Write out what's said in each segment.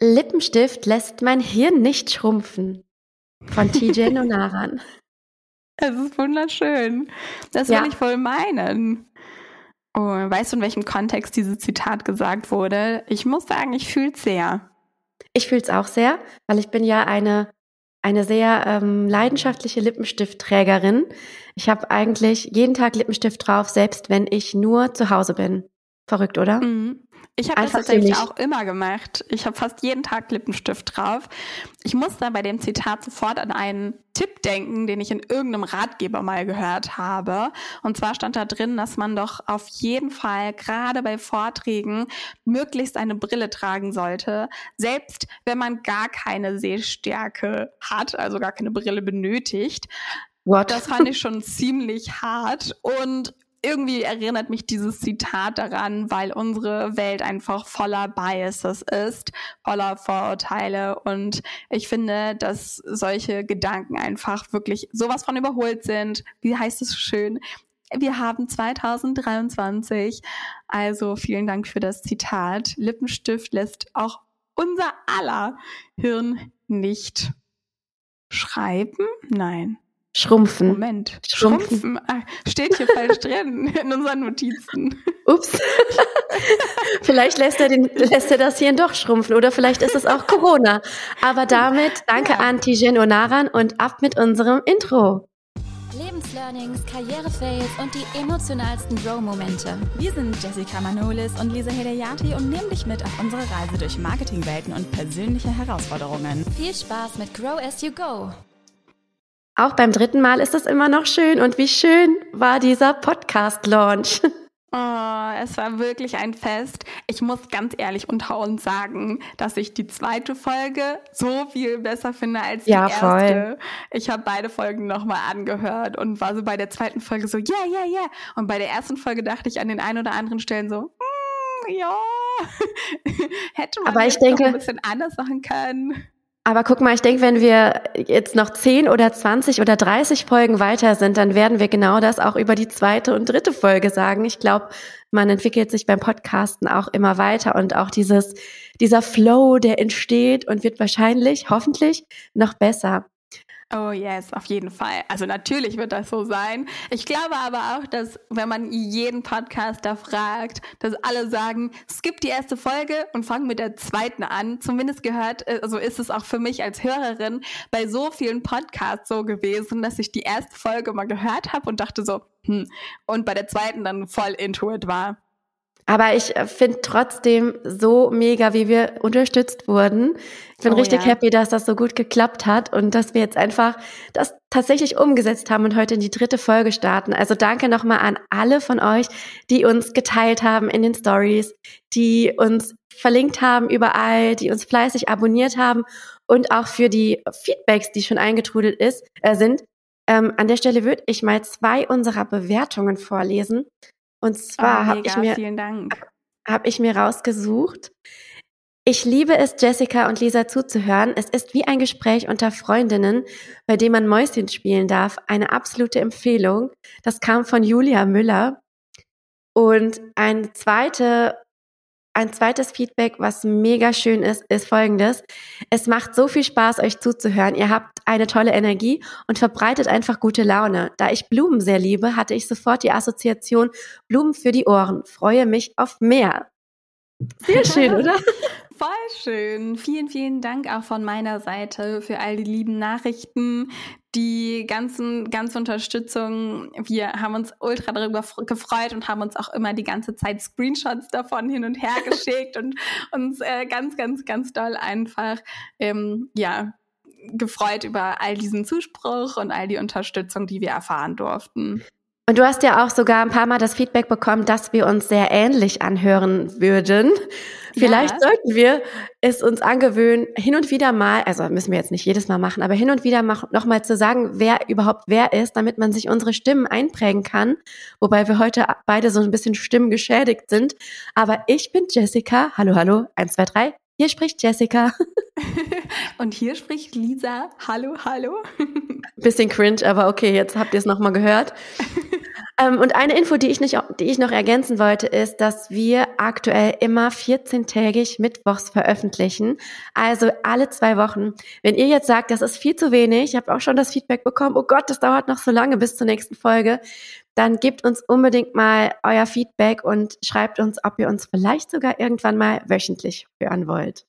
Lippenstift lässt mein Hirn nicht schrumpfen. Von TJ Nonaran. Es ist wunderschön. Das ja. will ich wohl meinen. Oh, weißt du, in welchem Kontext dieses Zitat gesagt wurde? Ich muss sagen, ich fühle es sehr. Ich fühle es auch sehr, weil ich bin ja eine, eine sehr ähm, leidenschaftliche Lippenstiftträgerin. Ich habe eigentlich jeden Tag Lippenstift drauf, selbst wenn ich nur zu Hause bin. Verrückt, oder? Mhm. Ich habe das tatsächlich auch immer gemacht. Ich habe fast jeden Tag Lippenstift drauf. Ich muss da bei dem Zitat sofort an einen Tipp denken, den ich in irgendeinem Ratgeber mal gehört habe. Und zwar stand da drin, dass man doch auf jeden Fall gerade bei Vorträgen möglichst eine Brille tragen sollte, selbst wenn man gar keine Sehstärke hat, also gar keine Brille benötigt. What? Das fand ich schon ziemlich hart und irgendwie erinnert mich dieses Zitat daran, weil unsere Welt einfach voller Biases ist, voller Vorurteile und ich finde, dass solche Gedanken einfach wirklich sowas von überholt sind. Wie heißt es schön? Wir haben 2023. Also vielen Dank für das Zitat. Lippenstift lässt auch unser aller Hirn nicht schreiben? Nein. Schrumpfen. Moment. Schrumpfen. Schrumpfen. Ah, steht hier falsch drin in unseren Notizen. Ups. vielleicht lässt er, den, lässt er das hier doch schrumpfen oder vielleicht ist es auch Corona. Aber damit danke ja. an Tijen Onaran und ab mit unserem Intro. Lebenslearnings, Karrierefails und die emotionalsten Grow-Momente. Wir sind Jessica Manolis und Lisa Hedayati und nehmen dich mit auf unsere Reise durch Marketingwelten und persönliche Herausforderungen. Viel Spaß mit Grow as you go. Auch beim dritten Mal ist es immer noch schön. Und wie schön war dieser Podcast-Launch? Oh, es war wirklich ein Fest. Ich muss ganz ehrlich unter uns sagen, dass ich die zweite Folge so viel besser finde als die ja, erste. Voll. Ich habe beide Folgen nochmal angehört und war so bei der zweiten Folge so, yeah, yeah, yeah. Und bei der ersten Folge dachte ich an den ein oder anderen Stellen so, mm, ja, hätte man Aber ich denke, ein bisschen anders machen können. Aber guck mal, ich denke, wenn wir jetzt noch 10 oder 20 oder 30 Folgen weiter sind, dann werden wir genau das auch über die zweite und dritte Folge sagen. Ich glaube, man entwickelt sich beim Podcasten auch immer weiter und auch dieses, dieser Flow, der entsteht und wird wahrscheinlich, hoffentlich noch besser. Oh yes, auf jeden Fall. Also natürlich wird das so sein. Ich glaube aber auch, dass wenn man jeden Podcaster fragt, dass alle sagen, skip die erste Folge und fang mit der zweiten an. Zumindest gehört, also ist es auch für mich als Hörerin bei so vielen Podcasts so gewesen, dass ich die erste Folge mal gehört habe und dachte so, hm, und bei der zweiten dann voll into it war. Aber ich äh, finde trotzdem so mega, wie wir unterstützt wurden. Ich bin oh, richtig ja. happy, dass das so gut geklappt hat und dass wir jetzt einfach das tatsächlich umgesetzt haben und heute in die dritte Folge starten. Also danke nochmal an alle von euch, die uns geteilt haben in den Stories, die uns verlinkt haben überall, die uns fleißig abonniert haben und auch für die Feedbacks, die schon eingetrudelt ist, äh, sind. Ähm, an der Stelle würde ich mal zwei unserer Bewertungen vorlesen. Und zwar oh, habe ich mir habe ich mir rausgesucht. Ich liebe es, Jessica und Lisa zuzuhören. Es ist wie ein Gespräch unter Freundinnen, bei dem man Mäuschen spielen darf. Eine absolute Empfehlung. Das kam von Julia Müller. Und eine zweite ein zweites Feedback, was mega schön ist, ist folgendes. Es macht so viel Spaß, euch zuzuhören. Ihr habt eine tolle Energie und verbreitet einfach gute Laune. Da ich Blumen sehr liebe, hatte ich sofort die Assoziation Blumen für die Ohren. Freue mich auf mehr. Sehr schön, oder? Voll schön. Vielen, vielen Dank auch von meiner Seite für all die lieben Nachrichten, die ganzen, ganze Unterstützung. Wir haben uns ultra darüber gefreut und haben uns auch immer die ganze Zeit Screenshots davon hin und her geschickt und uns äh, ganz, ganz, ganz doll einfach, ähm, ja, gefreut über all diesen Zuspruch und all die Unterstützung, die wir erfahren durften. Und du hast ja auch sogar ein paar Mal das Feedback bekommen, dass wir uns sehr ähnlich anhören würden. Vielleicht ja. sollten wir es uns angewöhnen, hin und wieder mal, also müssen wir jetzt nicht jedes Mal machen, aber hin und wieder nochmal zu sagen, wer überhaupt wer ist, damit man sich unsere Stimmen einprägen kann. Wobei wir heute beide so ein bisschen Stimmen geschädigt sind. Aber ich bin Jessica. Hallo, hallo. Eins, zwei, drei. Hier spricht Jessica. Und hier spricht Lisa. Hallo, hallo. Bisschen cringe, aber okay, jetzt habt ihr es nochmal gehört. Ähm, und eine Info, die ich, nicht, die ich noch ergänzen wollte, ist, dass wir aktuell immer 14-tägig mittwochs veröffentlichen. Also alle zwei Wochen. Wenn ihr jetzt sagt, das ist viel zu wenig, ich habe auch schon das Feedback bekommen, oh Gott, das dauert noch so lange bis zur nächsten Folge, dann gebt uns unbedingt mal euer Feedback und schreibt uns, ob ihr uns vielleicht sogar irgendwann mal wöchentlich hören wollt.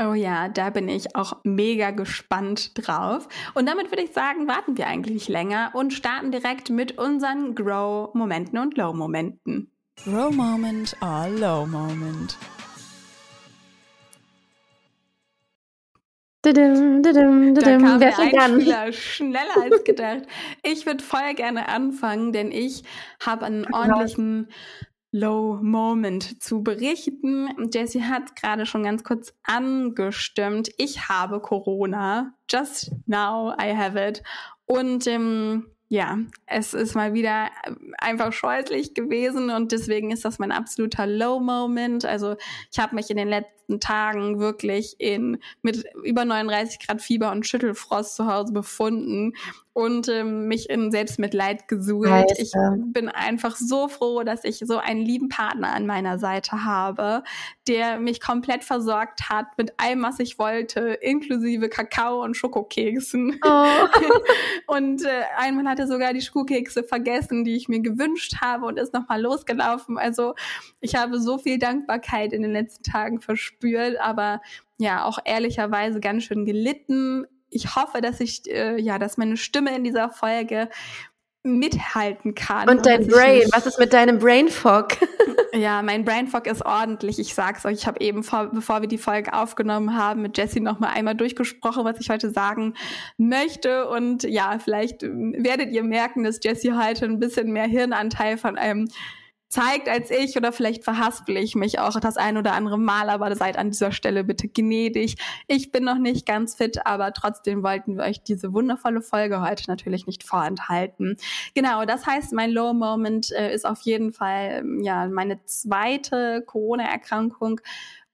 Oh ja, da bin ich auch mega gespannt drauf. Und damit würde ich sagen, warten wir eigentlich nicht länger und starten direkt mit unseren Grow-Momenten und Low-Momenten. Grow-Moment or Low-Moment. Da kam der Einspieler schneller als gedacht. Ich würde voll gerne anfangen, denn ich habe einen ordentlichen Low Moment zu berichten. Jessie hat gerade schon ganz kurz angestimmt. Ich habe Corona. Just now I have it. Und ähm, ja, es ist mal wieder einfach scheußlich gewesen und deswegen ist das mein absoluter Low Moment. Also ich habe mich in den letzten Tagen wirklich in mit über 39 Grad Fieber und Schüttelfrost zu Hause befunden und ähm, mich in Selbstmitleid gesuhlt. Heiße. Ich bin einfach so froh, dass ich so einen lieben Partner an meiner Seite habe, der mich komplett versorgt hat mit allem, was ich wollte, inklusive Kakao und Schokokeksen. Oh. und äh, einmal hat er sogar die Schokokekse vergessen, die ich mir gewünscht habe und ist nochmal losgelaufen. Also ich habe so viel Dankbarkeit in den letzten Tagen verspürt, aber ja, auch ehrlicherweise ganz schön gelitten ich hoffe, dass ich, äh, ja, dass meine Stimme in dieser Folge mithalten kann. Und dein Brain, was ist mit deinem Brain Fog? ja, mein Brain Fog ist ordentlich. Ich sag's euch, ich habe eben, vor, bevor wir die Folge aufgenommen haben, mit Jessie noch mal einmal durchgesprochen, was ich heute sagen möchte. Und ja, vielleicht ähm, werdet ihr merken, dass Jessie heute ein bisschen mehr Hirnanteil von einem zeigt als ich oder vielleicht verhaspel ich mich auch das ein oder andere Mal, aber seid an dieser Stelle bitte gnädig. Ich bin noch nicht ganz fit, aber trotzdem wollten wir euch diese wundervolle Folge heute natürlich nicht vorenthalten. Genau, das heißt, mein Low Moment äh, ist auf jeden Fall ähm, ja meine zweite Corona-Erkrankung.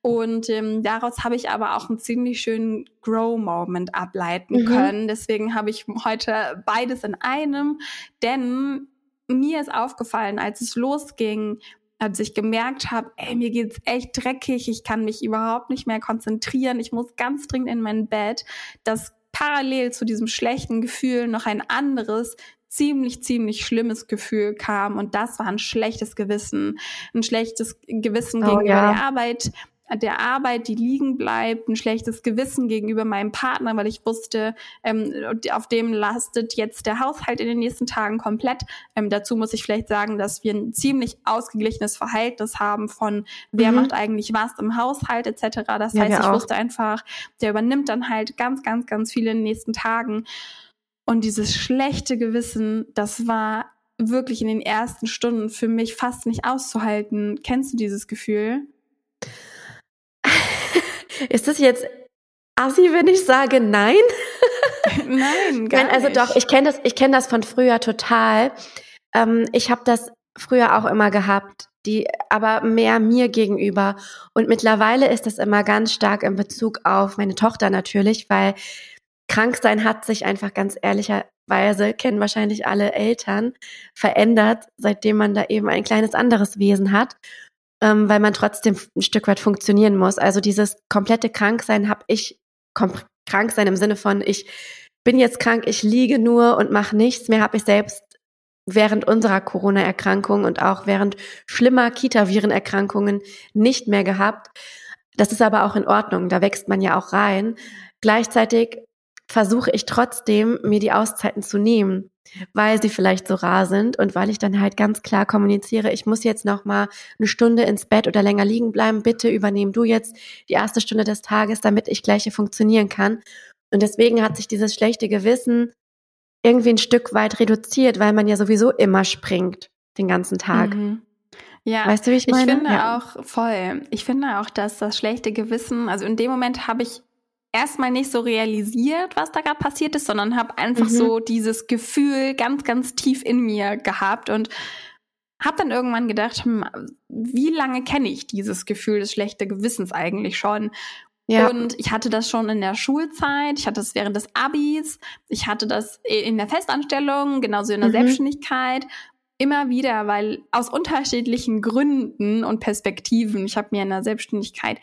Und ähm, daraus habe ich aber auch einen ziemlich schönen Grow-Moment ableiten mhm. können. Deswegen habe ich heute beides in einem, denn mir ist aufgefallen, als es losging, als ich gemerkt habe, ey, mir geht's echt dreckig, ich kann mich überhaupt nicht mehr konzentrieren, ich muss ganz dringend in mein Bett, dass parallel zu diesem schlechten Gefühl noch ein anderes, ziemlich, ziemlich schlimmes Gefühl kam und das war ein schlechtes Gewissen. Ein schlechtes Gewissen oh, gegenüber ja. der Arbeit, der Arbeit, die liegen bleibt, ein schlechtes Gewissen gegenüber meinem Partner, weil ich wusste, ähm, auf dem lastet jetzt der Haushalt in den nächsten Tagen komplett. Ähm, dazu muss ich vielleicht sagen, dass wir ein ziemlich ausgeglichenes Verhältnis haben von wer mhm. macht eigentlich was im Haushalt etc. Das ja, heißt, ich auch. wusste einfach, der übernimmt dann halt ganz, ganz, ganz viele in den nächsten Tagen. Und dieses schlechte Gewissen, das war wirklich in den ersten Stunden für mich fast nicht auszuhalten. Kennst du dieses Gefühl? Ist das jetzt assi, wenn ich sage nein? Nein, gar nein, also nicht. doch, ich kenne das, ich kenne das von früher total. Ähm, ich habe das früher auch immer gehabt, die aber mehr mir gegenüber. Und mittlerweile ist das immer ganz stark in Bezug auf meine Tochter natürlich, weil krank sein hat sich einfach ganz ehrlicherweise, kennen wahrscheinlich alle Eltern, verändert, seitdem man da eben ein kleines anderes Wesen hat ähm, weil man trotzdem ein Stück weit funktionieren muss. Also dieses komplette Kranksein habe ich, krank sein im Sinne von, ich bin jetzt krank, ich liege nur und mache nichts mehr, habe ich selbst während unserer Corona-Erkrankung und auch während schlimmer Kita-Viren-Erkrankungen nicht mehr gehabt. Das ist aber auch in Ordnung, da wächst man ja auch rein. Gleichzeitig versuche ich trotzdem, mir die Auszeiten zu nehmen, weil sie vielleicht so rar sind und weil ich dann halt ganz klar kommuniziere, ich muss jetzt noch mal eine Stunde ins Bett oder länger liegen bleiben. Bitte übernehm du jetzt die erste Stunde des Tages, damit ich gleich hier funktionieren kann. Und deswegen hat sich dieses schlechte Gewissen irgendwie ein Stück weit reduziert, weil man ja sowieso immer springt den ganzen Tag. Mhm. Ja, weißt du, wie ich meine? Ich finde ja. auch voll. Ich finde auch, dass das schlechte Gewissen, also in dem Moment habe ich erstmal nicht so realisiert, was da gerade passiert ist, sondern habe einfach mhm. so dieses Gefühl ganz, ganz tief in mir gehabt und habe dann irgendwann gedacht, hm, wie lange kenne ich dieses Gefühl des schlechten Gewissens eigentlich schon? Ja. Und ich hatte das schon in der Schulzeit, ich hatte das während des Abis, ich hatte das in der Festanstellung, genauso in der mhm. Selbstständigkeit. immer wieder, weil aus unterschiedlichen Gründen und Perspektiven, ich habe mir in der Selbstständigkeit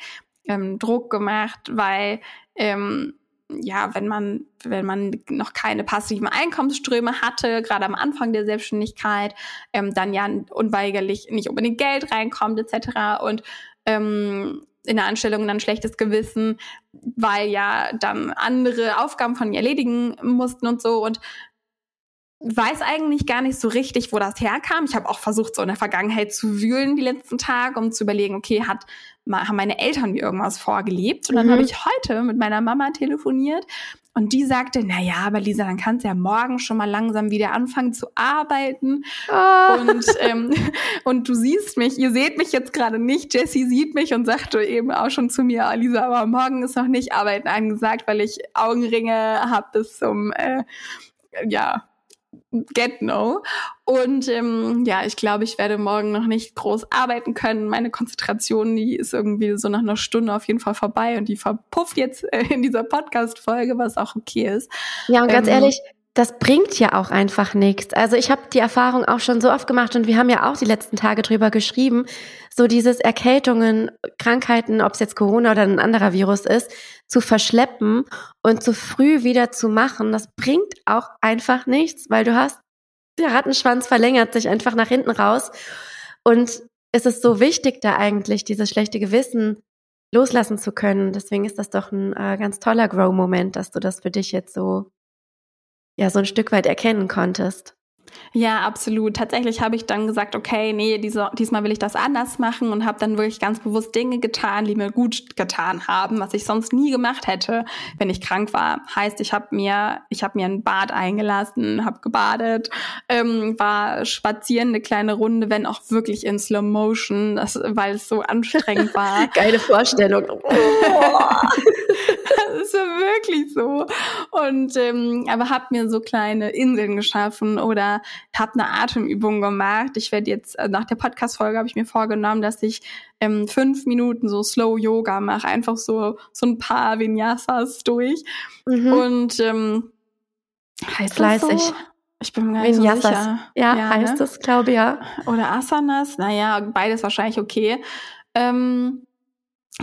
ähm, Druck gemacht, weil ähm, ja, wenn man, wenn man noch keine passiven Einkommensströme hatte, gerade am Anfang der Selbstständigkeit, ähm, dann ja unweigerlich nicht unbedingt Geld reinkommt, etc. Und ähm, in der Anstellung dann schlechtes Gewissen, weil ja dann andere Aufgaben von mir erledigen mussten und so. Und weiß eigentlich gar nicht so richtig, wo das herkam. Ich habe auch versucht, so in der Vergangenheit zu wühlen die letzten Tage, um zu überlegen, okay, hat haben meine Eltern mir irgendwas vorgelebt? Und dann mhm. habe ich heute mit meiner Mama telefoniert und die sagte, na ja, aber Lisa, dann kannst du ja morgen schon mal langsam wieder anfangen zu arbeiten. Oh. Und, ähm, und du siehst mich, ihr seht mich jetzt gerade nicht. Jessie sieht mich und sagte eben auch schon zu mir, oh, Lisa, aber morgen ist noch nicht Arbeiten angesagt, weil ich Augenringe habe bis zum, äh, ja, Get No. Und ähm, ja, ich glaube, ich werde morgen noch nicht groß arbeiten können. Meine Konzentration, die ist irgendwie so nach einer Stunde auf jeden Fall vorbei und die verpufft jetzt äh, in dieser Podcast-Folge, was auch okay ist. Ja, und ganz ähm, ehrlich, das bringt ja auch einfach nichts. Also ich habe die Erfahrung auch schon so oft gemacht und wir haben ja auch die letzten Tage drüber geschrieben, so dieses Erkältungen, Krankheiten, ob es jetzt Corona oder ein anderer Virus ist, zu verschleppen und zu früh wieder zu machen, das bringt auch einfach nichts, weil du hast, der Rattenschwanz verlängert sich einfach nach hinten raus und es ist so wichtig, da eigentlich dieses schlechte Gewissen loslassen zu können. Deswegen ist das doch ein äh, ganz toller Grow-Moment, dass du das für dich jetzt so ja so ein Stück weit erkennen konntest. Ja, absolut. Tatsächlich habe ich dann gesagt, okay, nee, diese, diesmal will ich das anders machen und habe dann wirklich ganz bewusst Dinge getan, die mir gut getan haben, was ich sonst nie gemacht hätte, wenn ich krank war. Heißt, ich habe mir, ich habe mir ein Bad eingelassen, habe gebadet, ähm, war spazieren eine kleine Runde, wenn auch wirklich in Slow Motion, das, weil es so anstrengend war. Geile Vorstellung. das ist ja wirklich so. Und ähm, aber habe mir so kleine Inseln geschaffen oder habe eine Atemübung gemacht. Ich werde jetzt äh, nach der Podcast-Folge habe ich mir vorgenommen, dass ich ähm, fünf Minuten so Slow Yoga mache, einfach so so ein paar Vinyasas durch. Mhm. Und ähm, heißt Fleißig. das so? Ich bin mir gar nicht Vinyasas. so sicher. Ja, ja heißt ne? das, glaube ich, ja. Oder Asanas. Naja, beides wahrscheinlich okay. Ähm,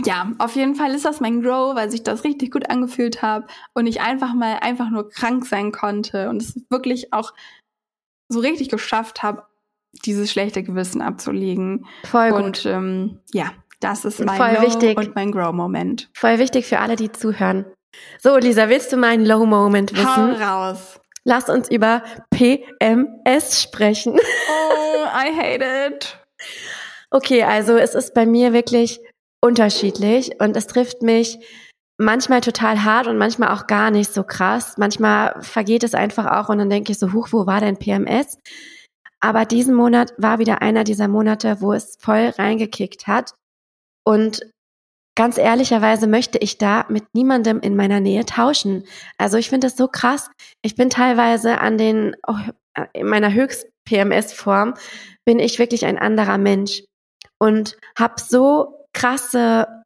ja, auf jeden Fall ist das mein Grow, weil sich das richtig gut angefühlt habe und ich einfach mal einfach nur krank sein konnte und es wirklich auch so richtig geschafft habe, dieses schlechte Gewissen abzulegen. Voll gut. Und ähm, ja, das ist mein Voll Low wichtig. und mein Grow-Moment. Voll wichtig für alle, die zuhören. So, Lisa, willst du meinen Low-Moment wissen? Hau raus. Lass uns über PMS sprechen. Oh, I hate it. Okay, also es ist bei mir wirklich unterschiedlich und es trifft mich manchmal total hart und manchmal auch gar nicht so krass. Manchmal vergeht es einfach auch und dann denke ich so, huch, wo war denn PMS? Aber diesen Monat war wieder einer dieser Monate, wo es voll reingekickt hat. Und ganz ehrlicherweise möchte ich da mit niemandem in meiner Nähe tauschen. Also ich finde das so krass. Ich bin teilweise an den, oh, in meiner Höchst-PMS-Form bin ich wirklich ein anderer Mensch und habe so krasse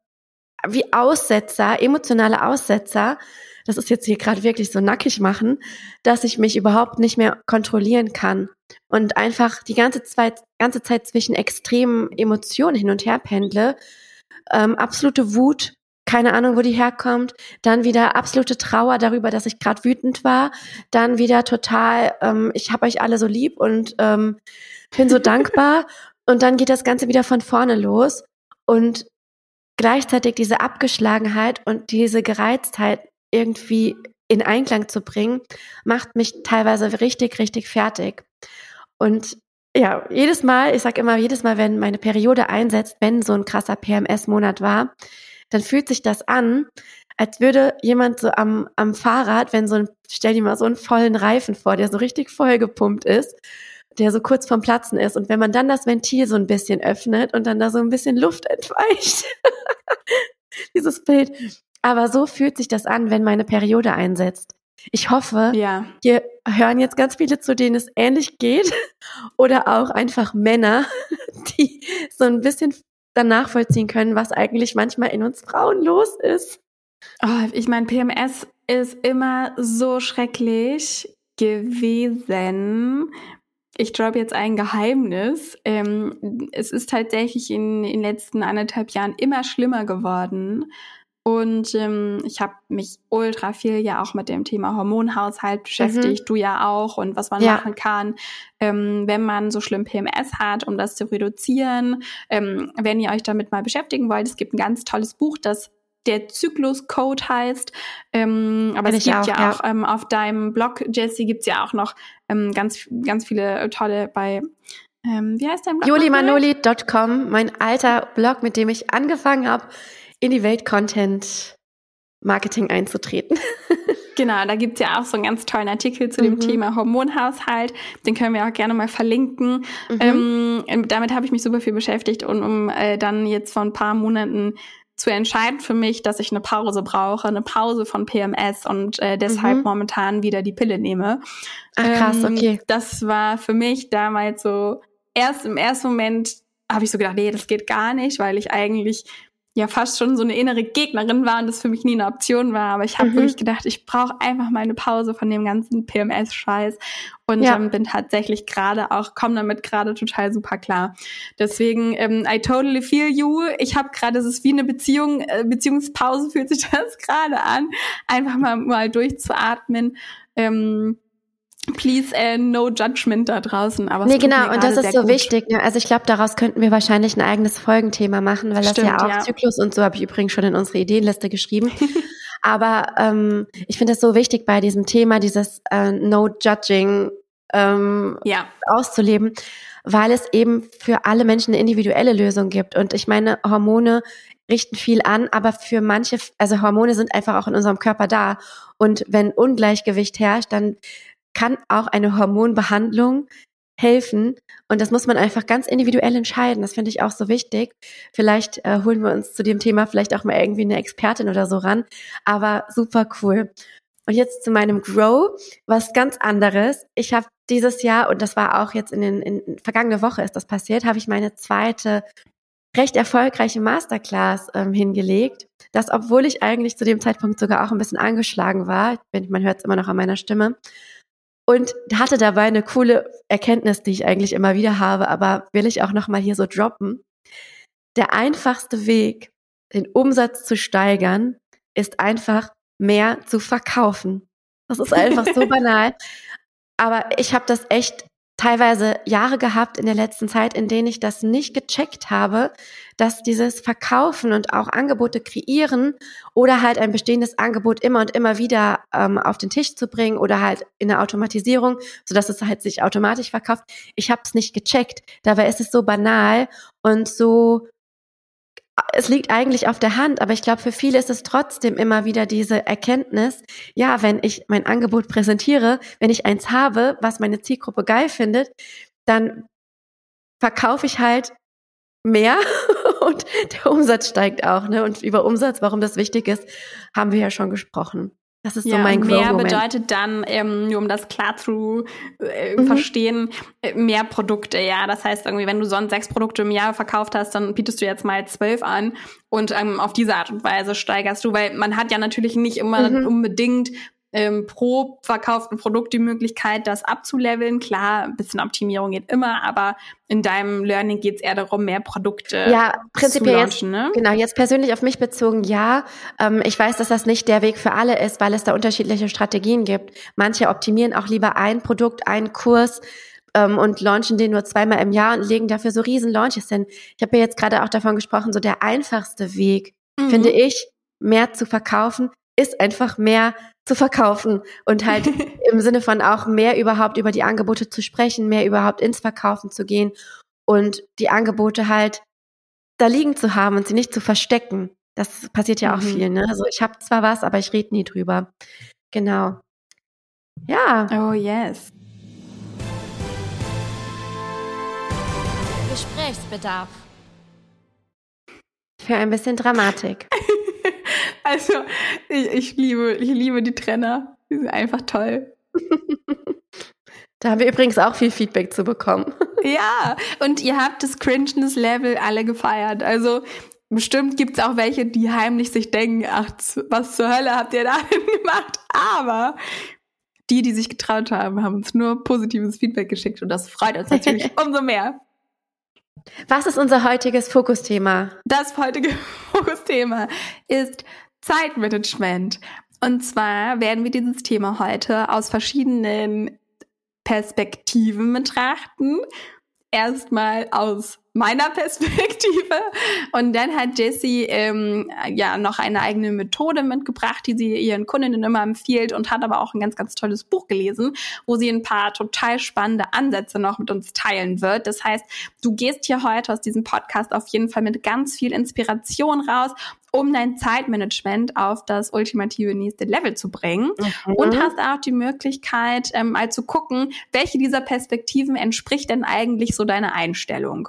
wie Aussetzer, emotionale Aussetzer, das ist jetzt hier gerade wirklich so nackig machen, dass ich mich überhaupt nicht mehr kontrollieren kann und einfach die ganze Zeit, ganze Zeit zwischen extremen Emotionen hin und her pendle. Ähm, absolute Wut, keine Ahnung, wo die herkommt, dann wieder absolute Trauer darüber, dass ich gerade wütend war, dann wieder total, ähm, ich habe euch alle so lieb und ähm, bin so dankbar. Und dann geht das Ganze wieder von vorne los. Und gleichzeitig diese Abgeschlagenheit und diese Gereiztheit irgendwie in Einklang zu bringen, macht mich teilweise richtig, richtig fertig. Und ja, jedes Mal, ich sag immer, jedes Mal, wenn meine Periode einsetzt, wenn so ein krasser PMS-Monat war, dann fühlt sich das an, als würde jemand so am, am Fahrrad, wenn so ein, stell dir mal so einen vollen Reifen vor, der so richtig voll gepumpt ist, der so kurz vorm Platzen ist. Und wenn man dann das Ventil so ein bisschen öffnet und dann da so ein bisschen Luft entweicht, dieses Bild. Aber so fühlt sich das an, wenn meine Periode einsetzt. Ich hoffe, ja. hier hören jetzt ganz viele, zu denen es ähnlich geht. Oder auch einfach Männer, die so ein bisschen dann nachvollziehen können, was eigentlich manchmal in uns Frauen los ist. Oh, ich meine, PMS ist immer so schrecklich gewesen, ich droppe jetzt ein Geheimnis. Ähm, es ist tatsächlich in, in den letzten anderthalb Jahren immer schlimmer geworden. Und ähm, ich habe mich ultra viel ja auch mit dem Thema Hormonhaushalt beschäftigt, mhm. du ja auch, und was man ja. machen kann, ähm, wenn man so schlimm PMS hat, um das zu reduzieren. Ähm, wenn ihr euch damit mal beschäftigen wollt, es gibt ein ganz tolles Buch, das der Zyklus-Code heißt. Ähm, aber Bin es gibt auch, ja auch ähm, auf deinem Blog, Jesse, gibt's ja auch noch ähm, ganz, ganz viele tolle bei ähm, wie heißt dein Blog? julimanoli.com, mein alter Blog, mit dem ich angefangen habe, in die Welt Content Marketing einzutreten. Genau, da gibt's ja auch so einen ganz tollen Artikel zu dem mhm. Thema Hormonhaushalt. Den können wir auch gerne mal verlinken. Mhm. Ähm, damit habe ich mich super viel beschäftigt und um äh, dann jetzt vor ein paar Monaten zu entscheiden für mich, dass ich eine Pause brauche, eine Pause von PMS und äh, deshalb mhm. momentan wieder die Pille nehme. Ach krass, ähm, okay. Das war für mich damals so, erst im ersten Moment habe ich so gedacht, nee, das geht gar nicht, weil ich eigentlich ja fast schon so eine innere Gegnerin war und das für mich nie eine Option war. Aber ich habe mhm. wirklich gedacht, ich brauche einfach mal eine Pause von dem ganzen PMS-Scheiß und ja. ähm, bin tatsächlich gerade auch, komme damit gerade total super klar. Deswegen, ähm, I totally feel you. Ich habe gerade, es ist wie eine Beziehung, äh, Beziehungspause fühlt sich das gerade an, einfach mal, mal durchzuatmen. Ähm, please uh, no judgment da draußen. Aber nee, genau, und das ist so gut. wichtig. Ne? Also ich glaube, daraus könnten wir wahrscheinlich ein eigenes Folgenthema machen, weil Stimmt, das ja auch ja. Zyklus und so habe ich übrigens schon in unsere Ideenliste geschrieben. aber ähm, ich finde es so wichtig bei diesem Thema, dieses äh, No Judging ähm, ja. auszuleben, weil es eben für alle Menschen eine individuelle Lösung gibt. Und ich meine, Hormone richten viel an, aber für manche, also Hormone sind einfach auch in unserem Körper da. Und wenn Ungleichgewicht herrscht, dann kann auch eine Hormonbehandlung helfen. Und das muss man einfach ganz individuell entscheiden. Das finde ich auch so wichtig. Vielleicht äh, holen wir uns zu dem Thema vielleicht auch mal irgendwie eine Expertin oder so ran. Aber super cool. Und jetzt zu meinem Grow, was ganz anderes. Ich habe dieses Jahr, und das war auch jetzt in den in, vergangene Woche ist das passiert, habe ich meine zweite recht erfolgreiche Masterclass ähm, hingelegt. Das, obwohl ich eigentlich zu dem Zeitpunkt sogar auch ein bisschen angeschlagen war. Man hört es immer noch an meiner Stimme und hatte dabei eine coole Erkenntnis, die ich eigentlich immer wieder habe, aber will ich auch noch mal hier so droppen. Der einfachste Weg, den Umsatz zu steigern, ist einfach mehr zu verkaufen. Das ist einfach so banal. Aber ich habe das echt teilweise Jahre gehabt in der letzten Zeit, in denen ich das nicht gecheckt habe, dass dieses Verkaufen und auch Angebote kreieren oder halt ein bestehendes Angebot immer und immer wieder ähm, auf den Tisch zu bringen oder halt in der Automatisierung, sodass es halt sich automatisch verkauft. Ich habe es nicht gecheckt. Dabei ist es so banal und so es liegt eigentlich auf der Hand, aber ich glaube, für viele ist es trotzdem immer wieder diese Erkenntnis, ja, wenn ich mein Angebot präsentiere, wenn ich eins habe, was meine Zielgruppe geil findet, dann verkaufe ich halt mehr und der Umsatz steigt auch. Ne? Und über Umsatz, warum das wichtig ist, haben wir ja schon gesprochen. Das ist ja, so mein Mehr bedeutet dann, ähm, nur um das klar zu äh, mhm. verstehen, äh, mehr Produkte, ja. Das heißt irgendwie, wenn du sonst sechs Produkte im Jahr verkauft hast, dann bietest du jetzt mal zwölf an und ähm, auf diese Art und Weise steigerst du, weil man hat ja natürlich nicht immer mhm. unbedingt ähm, pro verkauften Produkt die Möglichkeit, das abzuleveln. Klar, ein bisschen Optimierung geht immer, aber in deinem Learning geht es eher darum, mehr Produkte ja, prinzipiell zu launchen. Jetzt, ne? Genau, jetzt persönlich auf mich bezogen, ja. Ähm, ich weiß, dass das nicht der Weg für alle ist, weil es da unterschiedliche Strategien gibt. Manche optimieren auch lieber ein Produkt, einen Kurs ähm, und launchen den nur zweimal im Jahr und legen dafür so riesen Launches hin. Ich habe ja jetzt gerade auch davon gesprochen, so der einfachste Weg, mhm. finde ich, mehr zu verkaufen, ist einfach mehr zu verkaufen und halt im Sinne von auch mehr überhaupt über die Angebote zu sprechen, mehr überhaupt ins Verkaufen zu gehen und die Angebote halt da liegen zu haben und sie nicht zu verstecken. Das passiert ja auch mhm. viel, ne? Also ich habe zwar was, aber ich rede nie drüber. Genau. Ja. Oh yes. Gesprächsbedarf. Für ein bisschen Dramatik. Also, ich, ich, liebe, ich liebe die Trenner. Die sind einfach toll. Da haben wir übrigens auch viel Feedback zu bekommen. Ja, und ihr habt das Cringeness-Level alle gefeiert. Also bestimmt gibt es auch welche, die heimlich sich denken, ach, was zur Hölle habt ihr da gemacht? Aber Die, die sich getraut haben, haben uns nur positives Feedback geschickt und das freut uns natürlich umso mehr. Was ist unser heutiges Fokusthema? Das heutige Fokusthema ist Zeitmanagement. Und zwar werden wir dieses Thema heute aus verschiedenen Perspektiven betrachten. Erstmal aus meiner Perspektive. Und dann hat Jessie ähm, ja noch eine eigene Methode mitgebracht, die sie ihren Kundinnen immer empfiehlt und hat aber auch ein ganz, ganz tolles Buch gelesen, wo sie ein paar total spannende Ansätze noch mit uns teilen wird. Das heißt, du gehst hier heute aus diesem Podcast auf jeden Fall mit ganz viel Inspiration raus um dein Zeitmanagement auf das ultimative nächste Level zu bringen. Mhm. Und hast auch die Möglichkeit, ähm, mal zu gucken, welche dieser Perspektiven entspricht denn eigentlich so deiner Einstellung.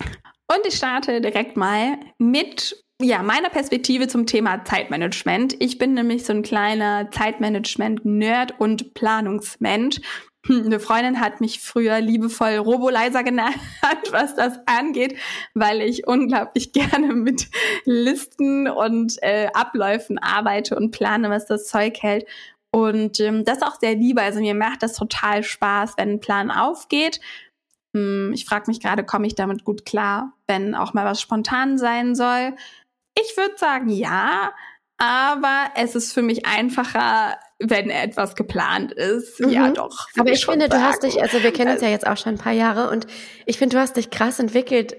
Und ich starte direkt mal mit ja, meiner Perspektive zum Thema Zeitmanagement. Ich bin nämlich so ein kleiner Zeitmanagement-Nerd und Planungsmensch. Eine Freundin hat mich früher liebevoll Robolizer genannt, was das angeht, weil ich unglaublich gerne mit Listen und äh, Abläufen arbeite und plane, was das Zeug hält. Und ähm, das ist auch sehr liebe. Also mir macht das total Spaß, wenn ein Plan aufgeht hm, ich frage mich gerade, komme ich damit gut klar, wenn auch mal was spontan sein soll? Ich würde sagen, ja, aber es ist für mich einfacher, wenn etwas geplant ist. Mhm. Ja, doch. Aber ich, ich finde, sagen. du hast dich, also wir kennen uns ja jetzt auch schon ein paar Jahre und ich finde, du hast dich krass entwickelt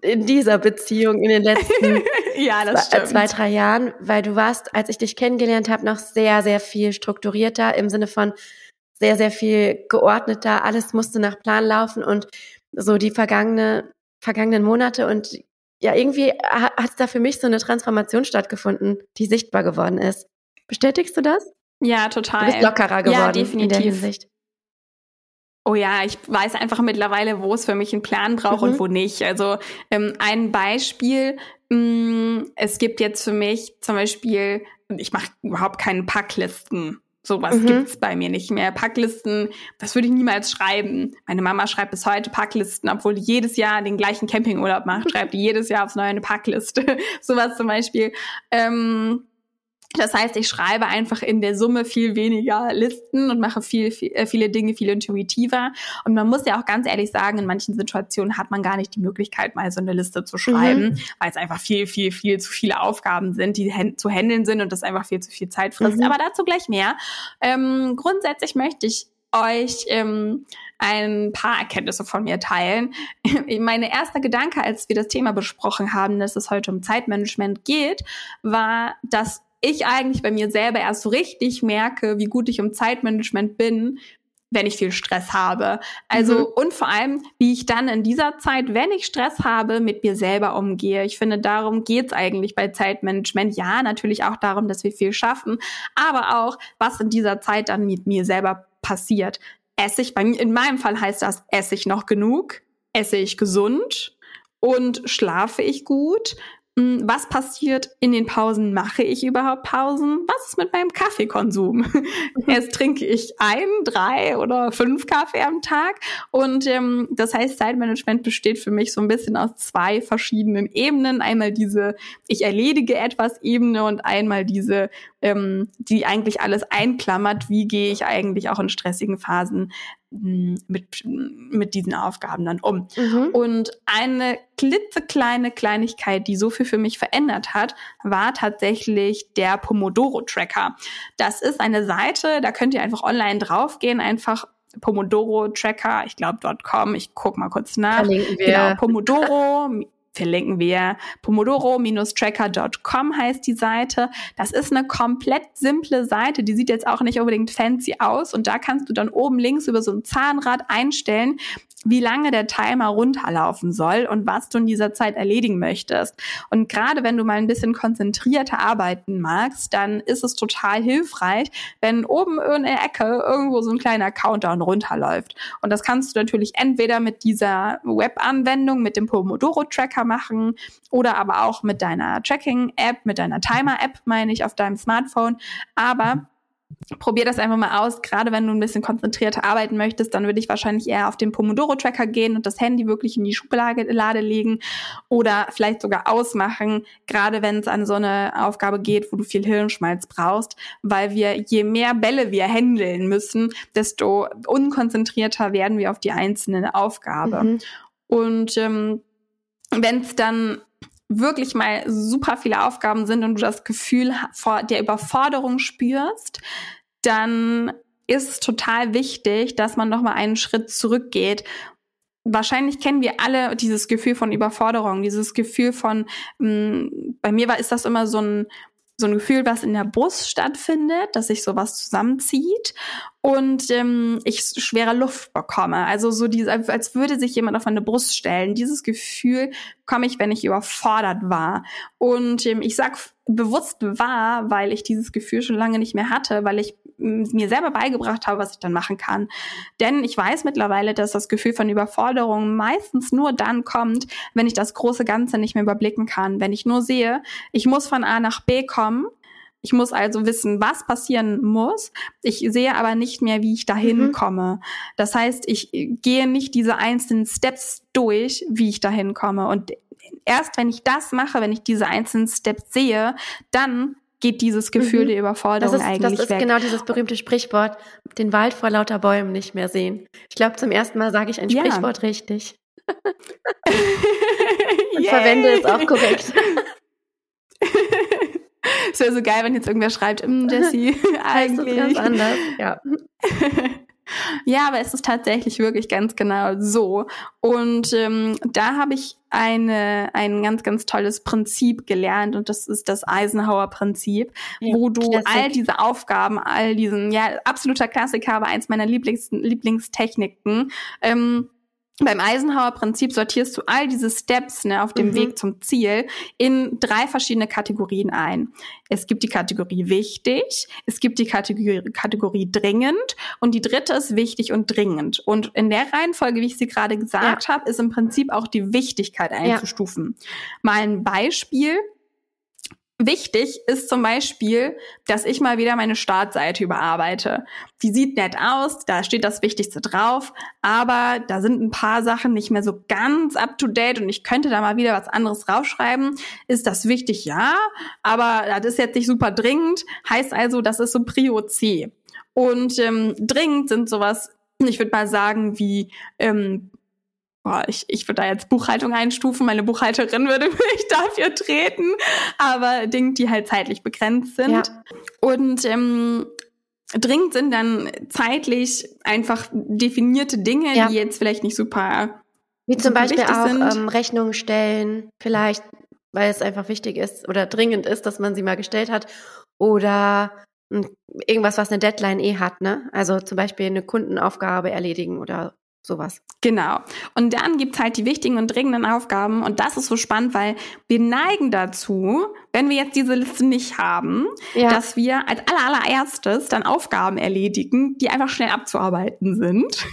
in dieser Beziehung in den letzten ja, zwei, zwei, drei Jahren, weil du warst, als ich dich kennengelernt habe, noch sehr, sehr viel strukturierter im Sinne von, sehr, sehr viel geordneter. Alles musste nach Plan laufen und so die vergangene, vergangenen Monate und ja, irgendwie hat es da für mich so eine Transformation stattgefunden, die sichtbar geworden ist. Bestätigst du das? Ja, total. Du bist lockerer geworden ja, definitiv. in der Hinsicht. Oh ja, ich weiß einfach mittlerweile, wo es für mich einen Plan braucht mhm. und wo nicht. Also ähm, ein Beispiel, mh, mm, es gibt jetzt für mich zum Beispiel, ich mache überhaupt keine Packlisten. Sowas mhm. gibt's bei mir nicht mehr. Packlisten, das würde ich niemals schreiben. Meine Mama schreibt bis heute Packlisten, obwohl die jedes Jahr den gleichen Campingurlaub macht, schreibt die jedes Jahr aufs Neue eine Packliste. Sowas zum Beispiel. Ähm, das heißt, ich schreibe einfach in der Summe viel weniger Listen und mache viel, viel, äh, viele Dinge viel intuitiver. Und man muss ja auch ganz ehrlich sagen, in manchen Situationen hat man gar nicht die Möglichkeit, mal so eine Liste zu schreiben, mhm. weil es einfach viel, viel, viel zu viele Aufgaben sind, die zu handeln sind und das einfach viel zu viel Zeit frisst. Mhm. Aber dazu gleich mehr. Ähm, grundsätzlich möchte ich euch ähm, ein paar Erkenntnisse von mir teilen. Mein erster Gedanke, als wir das Thema besprochen haben, dass es heute um Zeitmanagement geht, war, dass ich eigentlich bei mir selber erst so richtig merke, wie gut ich im Zeitmanagement bin, wenn ich viel Stress habe. Also mhm. und vor allem, wie ich dann in dieser Zeit, wenn ich Stress habe, mit mir selber umgehe. Ich finde, darum geht's eigentlich bei Zeitmanagement. Ja, natürlich auch darum, dass wir viel schaffen, aber auch, was in dieser Zeit dann mit mir selber passiert. Esse ich, bei mir, in meinem Fall heißt das, esse ich noch genug? Esse ich gesund? Und schlafe ich gut? Hm, was passiert in den Pausen? Mache ich überhaupt Pausen? Was ist mit meinem Kaffeekonsum? Erst trinke ich ein, drei oder fünf Kaffee am Tag. Und ähm, das heißt, Zeitmanagement besteht für mich so ein bisschen aus zwei verschiedenen Ebenen. Einmal diese Ich erledige etwas Ebene und einmal diese, ähm, die eigentlich alles einklammert. Wie gehe ich eigentlich auch in stressigen Phasen mit, mit diesen Aufgaben dann um. Mhm. Und eine klitzekleine Kleinigkeit, die so viel für mich verändert hat, war tatsächlich der Pomodoro-Tracker. Das ist eine Seite, da könnt ihr einfach online draufgehen, einfach Pomodoro Tracker, ich glaube .com, ich guck mal kurz nach. Genau, Pomodoro verlinken wir. Pomodoro-tracker.com heißt die Seite. Das ist eine komplett simple Seite. Die sieht jetzt auch nicht unbedingt fancy aus. Und da kannst du dann oben links über so ein Zahnrad einstellen, wie lange der Timer runterlaufen soll und was du in dieser Zeit erledigen möchtest. Und gerade wenn du mal ein bisschen konzentrierter arbeiten magst, dann ist es total hilfreich, wenn oben in der Ecke irgendwo so ein kleiner Countdown runterläuft. Und das kannst du natürlich entweder mit dieser Web-Anwendung, mit dem Pomodoro-Tracker machen oder aber auch mit deiner Tracking-App, mit deiner Timer-App, meine ich, auf deinem Smartphone. Aber probier das einfach mal aus. Gerade wenn du ein bisschen konzentrierter arbeiten möchtest, dann würde ich wahrscheinlich eher auf den Pomodoro-Tracker gehen und das Handy wirklich in die Schublade legen oder vielleicht sogar ausmachen, gerade wenn es an so eine Aufgabe geht, wo du viel Hirnschmalz brauchst, weil wir, je mehr Bälle wir händeln müssen, desto unkonzentrierter werden wir auf die einzelne Aufgabe. Mhm. Und ähm, wenn es dann wirklich mal super viele Aufgaben sind und du das Gefühl der Überforderung spürst, dann ist es total wichtig, dass man noch mal einen Schritt zurückgeht. Wahrscheinlich kennen wir alle dieses Gefühl von Überforderung, dieses Gefühl von, mh, mm, bei mir war, ist das immer so ein, so ein Gefühl, was in der Brust stattfindet, dass sich sowas zusammenzieht und ähm, ich schwere Luft bekomme. Also so diese, als würde sich jemand auf meine Brust stellen. Dieses Gefühl komme ich, wenn ich überfordert war. Und ähm, ich sag bewusst war, weil ich dieses Gefühl schon lange nicht mehr hatte, weil ich mir selber beigebracht habe, was ich dann machen kann. Denn ich weiß mittlerweile, dass das Gefühl von Überforderung meistens nur dann kommt, wenn ich das große Ganze nicht mehr überblicken kann. Wenn ich nur sehe, ich muss von A nach B kommen ich muss also wissen, was passieren muss. Ich sehe aber nicht mehr, wie ich dahin mhm. komme. Das heißt, ich gehe nicht diese einzelnen Steps durch, wie ich dahin komme. Und erst wenn ich das mache, wenn ich diese einzelnen Steps sehe, dann geht dieses Gefühl mhm. der Überforderung das ist, eigentlich weg. Das ist weg. genau dieses berühmte Sprichwort, den Wald vor lauter Bäumen nicht mehr sehen. Ich glaube, zum ersten Mal sage ich ein ja. Sprichwort richtig. Und verwende es auch korrekt. Es wäre so geil, wenn jetzt irgendwer schreibt, mm, Jessie, eigentlich. ganz anders, ja. Ja, aber es ist tatsächlich wirklich ganz genau so. Und ähm, da habe ich eine, ein ganz, ganz tolles Prinzip gelernt und das ist das Eisenhower-Prinzip, ja, wo du Klassik. all diese Aufgaben, all diesen, ja, absoluter Klassiker, aber eins meiner Lieblings Lieblingstechniken, ähm, beim Eisenhower-Prinzip sortierst du all diese Steps ne, auf dem mhm. Weg zum Ziel in drei verschiedene Kategorien ein. Es gibt die Kategorie wichtig, es gibt die Kategorie, Kategorie dringend und die dritte ist wichtig und dringend. Und in der Reihenfolge, wie ich sie gerade gesagt ja. habe, ist im Prinzip auch die Wichtigkeit einzustufen. Ja. Mal ein Beispiel. Wichtig ist zum Beispiel, dass ich mal wieder meine Startseite überarbeite. Die sieht nett aus, da steht das Wichtigste drauf, aber da sind ein paar Sachen nicht mehr so ganz up to date und ich könnte da mal wieder was anderes draufschreiben. Ist das wichtig? Ja, aber das ist jetzt nicht super dringend. Heißt also, das ist so Prio C. Und ähm, dringend sind sowas, ich würde mal sagen, wie ähm, boah, ich, ich würde da jetzt Buchhaltung einstufen, meine Buchhalterin würde mich dafür treten, aber Dinge, die halt zeitlich begrenzt sind. Ja. Und ähm, dringend sind dann zeitlich einfach definierte Dinge, ja. die jetzt vielleicht nicht super wie zum Beispiel auch ähm, Rechnungen stellen, vielleicht, weil es einfach wichtig ist oder dringend ist, dass man sie mal gestellt hat. Oder hm, irgendwas, was eine Deadline eh hat, ne? Also zum Beispiel eine Kundenaufgabe erledigen oder sowas. Genau. Und dann gibt's halt die wichtigen und dringenden Aufgaben. Und das ist so spannend, weil wir neigen dazu, wenn wir jetzt diese Liste nicht haben, ja. dass wir als allererstes dann Aufgaben erledigen, die einfach schnell abzuarbeiten sind.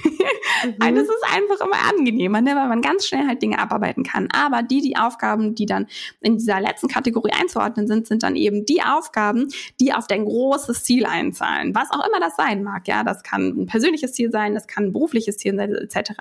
Mhm. Es ist einfach immer angenehmer, ne? weil man ganz schnell halt Dinge abarbeiten kann. Aber die, die Aufgaben, die dann in dieser letzten Kategorie einzuordnen sind, sind dann eben die Aufgaben, die auf dein großes Ziel einzahlen. Was auch immer das sein mag. Ja, das kann ein persönliches Ziel sein, das kann ein berufliches Ziel sein, etc.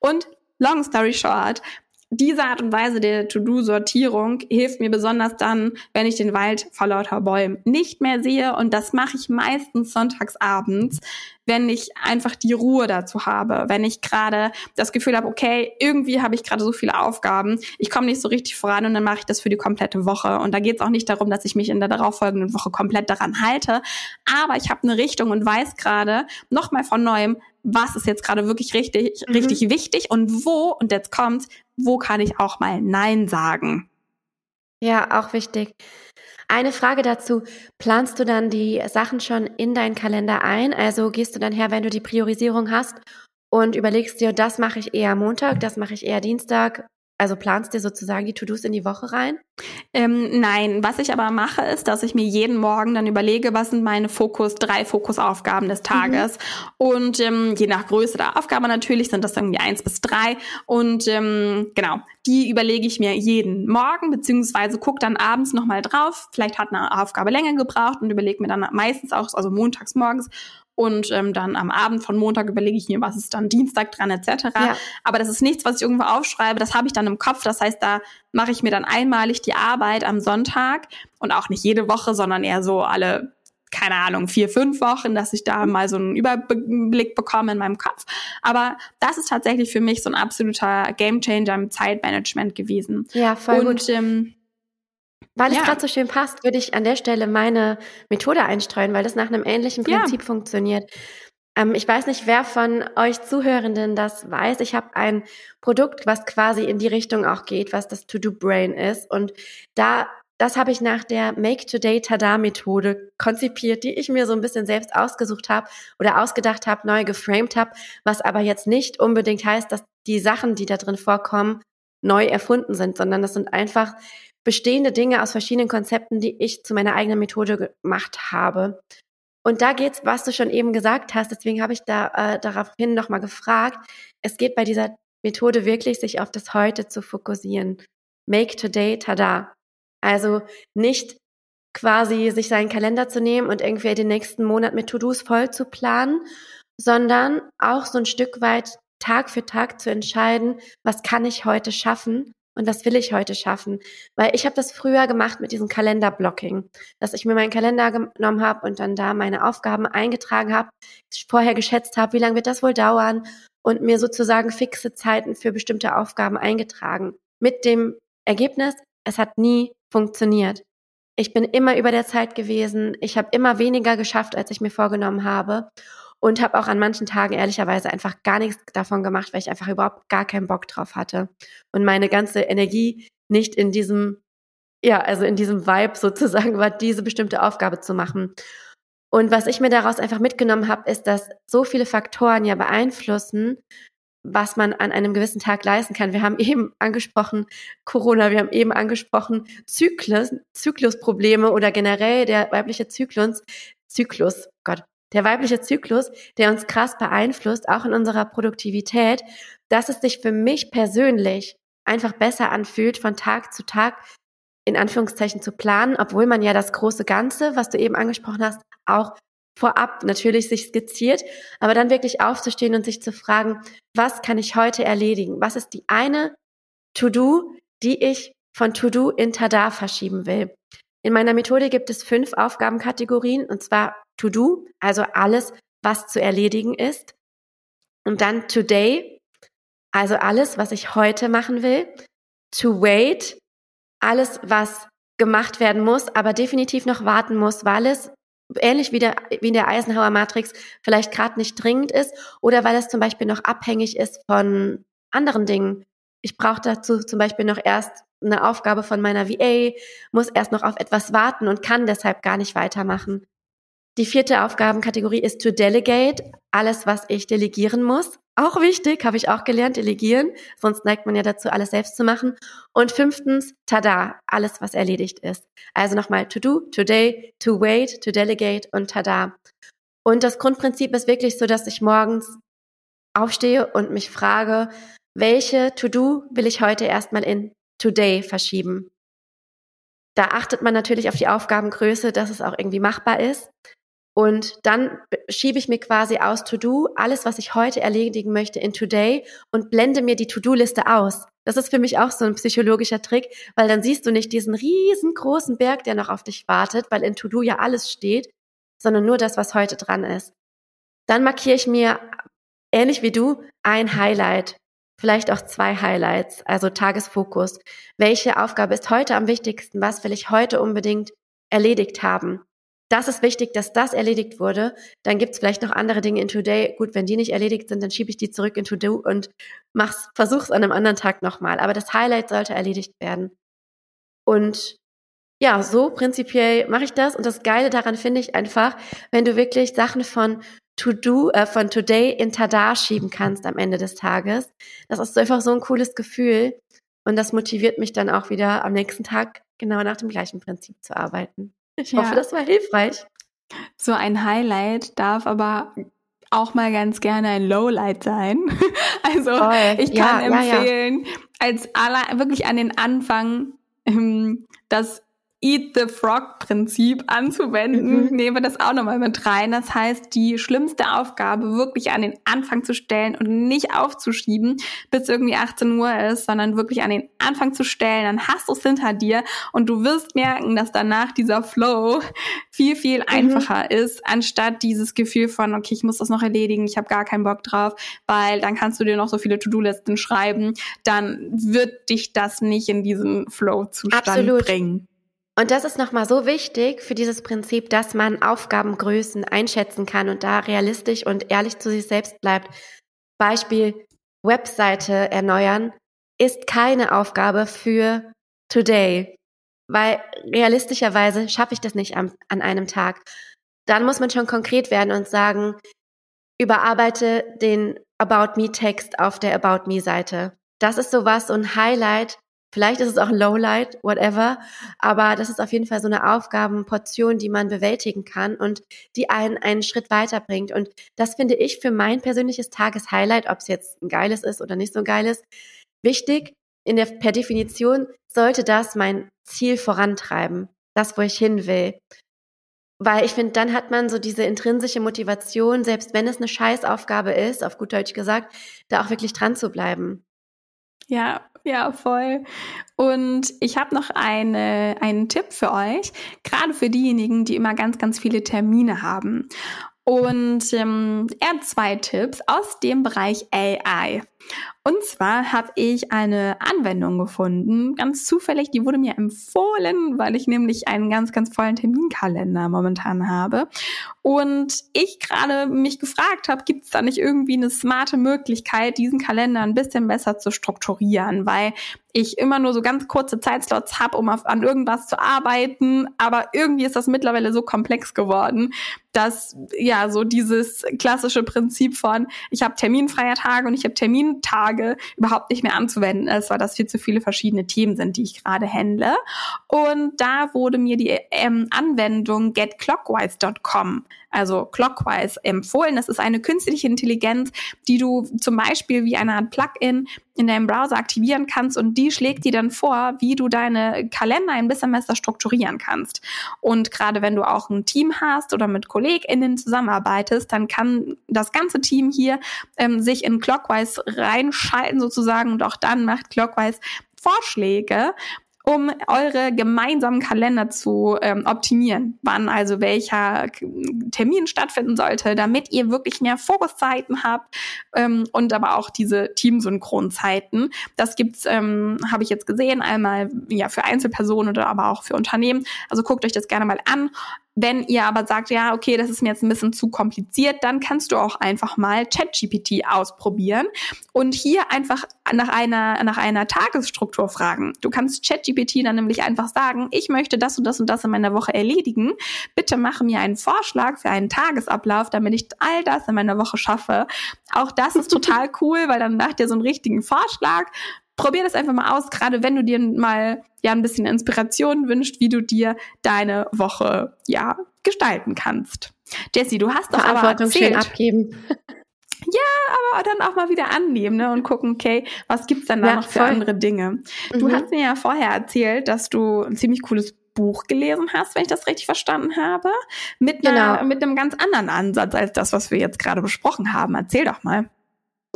Und long story short, diese Art und Weise der To-Do-Sortierung hilft mir besonders dann, wenn ich den Wald vor lauter Bäumen nicht mehr sehe. Und das mache ich meistens sonntags abends, wenn ich einfach die Ruhe dazu habe, wenn ich gerade das Gefühl habe, okay, irgendwie habe ich gerade so viele Aufgaben, ich komme nicht so richtig voran und dann mache ich das für die komplette Woche. Und da geht es auch nicht darum, dass ich mich in der darauffolgenden Woche komplett daran halte, aber ich habe eine Richtung und weiß gerade nochmal von neuem, was ist jetzt gerade wirklich richtig, mhm. richtig wichtig und wo, und jetzt kommt, wo kann ich auch mal Nein sagen? Ja, auch wichtig. Eine Frage dazu. Planst du dann die Sachen schon in deinen Kalender ein? Also gehst du dann her, wenn du die Priorisierung hast und überlegst dir, das mache ich eher Montag, das mache ich eher Dienstag, also planst dir sozusagen die To-Dos in die Woche rein? Ähm, nein, was ich aber mache, ist, dass ich mir jeden Morgen dann überlege, was sind meine Fokus, drei Fokusaufgaben des Tages. Mhm. Und ähm, je nach Größe der Aufgabe natürlich sind das irgendwie eins bis drei. Und ähm, genau, die überlege ich mir jeden Morgen, beziehungsweise gucke dann abends nochmal drauf. Vielleicht hat eine Aufgabe länger gebraucht und überlege mir dann meistens auch, also montags morgens, und ähm, dann am Abend von Montag überlege ich mir, was ist dann Dienstag dran etc. Ja. Aber das ist nichts, was ich irgendwo aufschreibe, das habe ich dann im Kopf. Das heißt, da mache ich mir dann einmalig die Arbeit am Sonntag und auch nicht jede Woche, sondern eher so alle keine Ahnung, vier, fünf Wochen, dass ich da mal so einen Überblick bekomme in meinem Kopf. Aber das ist tatsächlich für mich so ein absoluter Gamechanger im Zeitmanagement gewesen. Ja, voll und, gut. Ähm, weil es gerade so schön passt, würde ich an der Stelle meine Methode einstreuen, weil das nach einem ähnlichen Prinzip ja. funktioniert. Ähm, ich weiß nicht, wer von euch Zuhörenden das weiß. Ich habe ein Produkt, was quasi in die Richtung auch geht, was das To-Do-Brain ist. Und da das habe ich nach der Make Today Tada Methode konzipiert, die ich mir so ein bisschen selbst ausgesucht habe oder ausgedacht habe, neu geframed habe, was aber jetzt nicht unbedingt heißt, dass die Sachen, die da drin vorkommen, neu erfunden sind, sondern das sind einfach bestehende Dinge aus verschiedenen Konzepten, die ich zu meiner eigenen Methode gemacht habe. Und da geht's, was du schon eben gesagt hast, deswegen habe ich da äh, daraufhin nochmal gefragt. Es geht bei dieser Methode wirklich, sich auf das Heute zu fokussieren. Make today tada. Also nicht quasi sich seinen Kalender zu nehmen und irgendwie den nächsten Monat mit To-Dos voll zu planen, sondern auch so ein Stück weit Tag für Tag zu entscheiden, was kann ich heute schaffen und was will ich heute schaffen? Weil ich habe das früher gemacht mit diesem Kalenderblocking, dass ich mir meinen Kalender genommen habe und dann da meine Aufgaben eingetragen habe, vorher geschätzt habe, wie lange wird das wohl dauern und mir sozusagen fixe Zeiten für bestimmte Aufgaben eingetragen. Mit dem Ergebnis, es hat nie funktioniert. Ich bin immer über der Zeit gewesen, ich habe immer weniger geschafft, als ich mir vorgenommen habe und habe auch an manchen Tagen ehrlicherweise einfach gar nichts davon gemacht, weil ich einfach überhaupt gar keinen Bock drauf hatte und meine ganze Energie nicht in diesem ja, also in diesem Vibe sozusagen war, diese bestimmte Aufgabe zu machen. Und was ich mir daraus einfach mitgenommen habe, ist, dass so viele Faktoren ja beeinflussen, was man an einem gewissen Tag leisten kann. Wir haben eben angesprochen Corona, wir haben eben angesprochen Zyklus, Zyklusprobleme oder generell der weibliche Zyklus, Zyklus, Gott, der weibliche Zyklus, der uns krass beeinflusst, auch in unserer Produktivität, dass es sich für mich persönlich einfach besser anfühlt, von Tag zu Tag in Anführungszeichen zu planen, obwohl man ja das große Ganze, was du eben angesprochen hast, auch vorab natürlich sich skizziert, aber dann wirklich aufzustehen und sich zu fragen, was kann ich heute erledigen? Was ist die eine To-Do, die ich von To-Do in Tada verschieben will? In meiner Methode gibt es fünf Aufgabenkategorien und zwar To-Do, also alles, was zu erledigen ist. Und dann Today, also alles, was ich heute machen will. To wait, alles, was gemacht werden muss, aber definitiv noch warten muss, weil es ähnlich wie, der, wie in der Eisenhower Matrix vielleicht gerade nicht dringend ist oder weil es zum Beispiel noch abhängig ist von anderen Dingen. Ich brauche dazu zum Beispiel noch erst eine Aufgabe von meiner VA, muss erst noch auf etwas warten und kann deshalb gar nicht weitermachen. Die vierte Aufgabenkategorie ist to delegate, alles, was ich delegieren muss. Auch wichtig, habe ich auch gelernt, delegieren. Sonst neigt man ja dazu, alles selbst zu machen. Und fünftens, tada, alles, was erledigt ist. Also nochmal to do, today, to wait, to delegate und tada. Und das Grundprinzip ist wirklich so, dass ich morgens aufstehe und mich frage, welche To-Do will ich heute erstmal in Today verschieben? Da achtet man natürlich auf die Aufgabengröße, dass es auch irgendwie machbar ist. Und dann schiebe ich mir quasi aus To-Do alles, was ich heute erledigen möchte, in Today und blende mir die To-Do-Liste aus. Das ist für mich auch so ein psychologischer Trick, weil dann siehst du nicht diesen riesengroßen Berg, der noch auf dich wartet, weil in To-Do ja alles steht, sondern nur das, was heute dran ist. Dann markiere ich mir, ähnlich wie du, ein Highlight. Vielleicht auch zwei Highlights, also Tagesfokus. Welche Aufgabe ist heute am wichtigsten? Was will ich heute unbedingt erledigt haben? Das ist wichtig, dass das erledigt wurde. Dann gibt's vielleicht noch andere Dinge in Today. Gut, wenn die nicht erledigt sind, dann schiebe ich die zurück in To-Do und mach's, versuch's an einem anderen Tag nochmal. Aber das Highlight sollte erledigt werden. Und ja, so prinzipiell mache ich das. Und das Geile daran finde ich einfach, wenn du wirklich Sachen von To-Do, äh, von Today in Tada schieben kannst am Ende des Tages. Das ist einfach so ein cooles Gefühl. Und das motiviert mich dann auch wieder am nächsten Tag genau nach dem gleichen Prinzip zu arbeiten. Ich ja. hoffe, das war hilfreich. So ein Highlight darf aber auch mal ganz gerne ein Lowlight sein. also oh, ich kann ja, empfehlen, ja, als aller wirklich an den Anfang ähm, das Eat the Frog-Prinzip anzuwenden, mhm. nehmen wir das auch nochmal mit rein. Das heißt, die schlimmste Aufgabe wirklich an den Anfang zu stellen und nicht aufzuschieben, bis irgendwie 18 Uhr ist, sondern wirklich an den Anfang zu stellen. Dann hast du es hinter dir und du wirst merken, dass danach dieser Flow viel, viel mhm. einfacher ist, anstatt dieses Gefühl von, okay, ich muss das noch erledigen, ich habe gar keinen Bock drauf, weil dann kannst du dir noch so viele To-Do-Listen schreiben. Dann wird dich das nicht in diesen Flow-Zustand bringen. Und das ist nochmal so wichtig für dieses Prinzip, dass man Aufgabengrößen einschätzen kann und da realistisch und ehrlich zu sich selbst bleibt. Beispiel Webseite erneuern ist keine Aufgabe für today, weil realistischerweise schaffe ich das nicht an, an einem Tag. Dann muss man schon konkret werden und sagen, überarbeite den About Me Text auf der About Me Seite. Das ist sowas, so ein Highlight, Vielleicht ist es auch ein Lowlight, whatever, aber das ist auf jeden Fall so eine Aufgabenportion, die man bewältigen kann und die einen einen Schritt weiterbringt. Und das finde ich für mein persönliches Tageshighlight, ob es jetzt ein geiles ist oder nicht so ein geiles, wichtig. In der, per Definition sollte das mein Ziel vorantreiben, das, wo ich hin will. Weil ich finde, dann hat man so diese intrinsische Motivation, selbst wenn es eine Scheißaufgabe ist, auf gut Deutsch gesagt, da auch wirklich dran zu bleiben. Ja, ja, voll. Und ich habe noch eine, einen Tipp für euch, gerade für diejenigen, die immer ganz, ganz viele Termine haben. Und ähm, er hat zwei Tipps aus dem Bereich AI. Und zwar habe ich eine Anwendung gefunden, ganz zufällig, die wurde mir empfohlen, weil ich nämlich einen ganz, ganz vollen Terminkalender momentan habe. Und ich gerade mich gefragt habe, gibt es da nicht irgendwie eine smarte Möglichkeit, diesen Kalender ein bisschen besser zu strukturieren, weil ich immer nur so ganz kurze Zeitslots habe, um auf, an irgendwas zu arbeiten, aber irgendwie ist das mittlerweile so komplex geworden, dass ja so dieses klassische Prinzip von ich habe terminfreie Tage und ich habe Termintage Tage überhaupt nicht mehr anzuwenden ist, weil das viel zu viele verschiedene Themen sind, die ich gerade handle. Und da wurde mir die ähm, Anwendung getclockwise.com also Clockwise, empfohlen. Das ist eine künstliche Intelligenz, die du zum Beispiel wie eine Art Plugin in deinem Browser aktivieren kannst und die schlägt dir dann vor, wie du deine Kalender bisschen besser strukturieren kannst. Und gerade wenn du auch ein Team hast oder mit KollegInnen zusammenarbeitest, dann kann das ganze Team hier ähm, sich in Clockwise reinschalten sozusagen und auch dann macht Clockwise Vorschläge, um eure gemeinsamen Kalender zu ähm, optimieren, wann also welcher Termin stattfinden sollte, damit ihr wirklich mehr Fokuszeiten habt ähm, und aber auch diese Teamsynchronzeiten. Das gibt's, ähm, habe ich jetzt gesehen, einmal ja für Einzelpersonen oder aber auch für Unternehmen. Also guckt euch das gerne mal an. Wenn ihr aber sagt, ja, okay, das ist mir jetzt ein bisschen zu kompliziert, dann kannst du auch einfach mal ChatGPT ausprobieren und hier einfach nach einer, nach einer Tagesstruktur fragen. Du kannst ChatGPT dann nämlich einfach sagen, ich möchte das und das und das in meiner Woche erledigen. Bitte mache mir einen Vorschlag für einen Tagesablauf, damit ich all das in meiner Woche schaffe. Auch das ist total cool, weil dann macht ihr so einen richtigen Vorschlag probier das einfach mal aus, gerade wenn du dir mal ja ein bisschen Inspiration wünscht, wie du dir deine Woche ja gestalten kannst. Jessie, du hast doch aber erzählt, schön abgeben. Ja, aber dann auch mal wieder annehmen ne, und gucken, okay, was gibt's dann da ja, noch für voll. andere Dinge? Du mhm. hast mir ja vorher erzählt, dass du ein ziemlich cooles Buch gelesen hast, wenn ich das richtig verstanden habe, mit, einer, genau. mit einem ganz anderen Ansatz als das, was wir jetzt gerade besprochen haben. Erzähl doch mal.